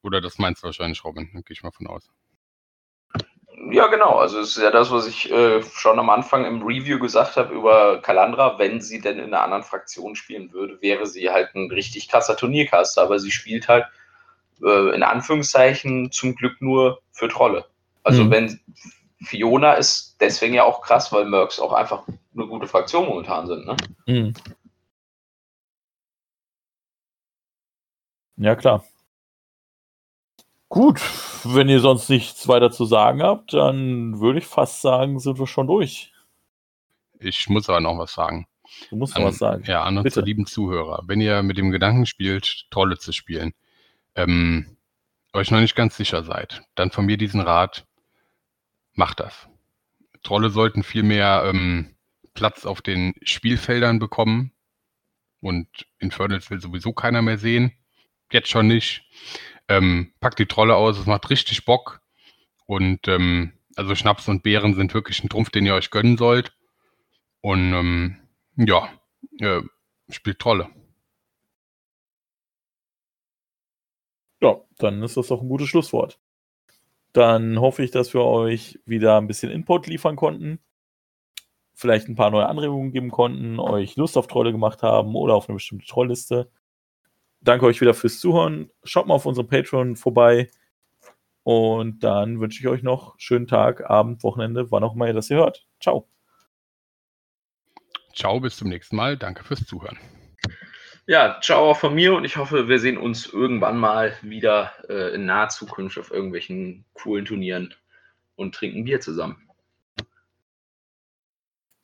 Oder das meinst du wahrscheinlich, Robin, da gehe ich mal von aus. Ja, genau. Also es ist ja das, was ich äh, schon am Anfang im Review gesagt habe über Kalandra. Wenn sie denn in einer anderen Fraktion spielen würde, wäre sie halt ein richtig krasser Turniercaster. Aber sie spielt halt äh, in Anführungszeichen zum Glück nur für Trolle. Also Mhm. wenn Fiona ist deswegen ja auch krass, weil Mercs auch einfach eine gute Fraktion momentan sind. Ne? Mhm. Ja, klar. Gut, wenn ihr sonst nichts weiter zu sagen habt, dann würde ich fast sagen, sind wir schon durch. Ich muss aber noch was sagen. Du musst noch An- was sagen. Ja, an unsere lieben Zuhörer. Wenn ihr mit dem Gedanken spielt, Trolle zu spielen, ähm, euch noch nicht ganz sicher seid, dann von mir diesen Rat, macht das. Trolle sollten viel mehr ähm, Platz auf den Spielfeldern bekommen und Infernals will sowieso keiner mehr sehen. Jetzt schon nicht. Ähm, packt die Trolle aus, es macht richtig Bock. Und ähm, also Schnaps und Beeren sind wirklich ein Trumpf, den ihr euch gönnen sollt. Und ähm, ja, äh, spielt Trolle. Ja, dann ist das doch ein gutes Schlusswort. Dann hoffe ich, dass wir euch wieder ein bisschen Input liefern konnten. Vielleicht ein paar neue Anregungen geben konnten, euch Lust auf Trolle gemacht haben oder auf eine bestimmte Trollliste. Danke euch wieder fürs Zuhören. Schaut mal auf unserem Patreon vorbei. Und dann wünsche ich euch noch schönen Tag, Abend, Wochenende, wann auch immer ihr das hier hört. Ciao. Ciao, bis zum nächsten Mal. Danke fürs Zuhören. Ja, ciao auch von mir und ich hoffe, wir sehen uns irgendwann mal wieder äh, in naher Zukunft auf irgendwelchen coolen Turnieren und trinken Bier zusammen.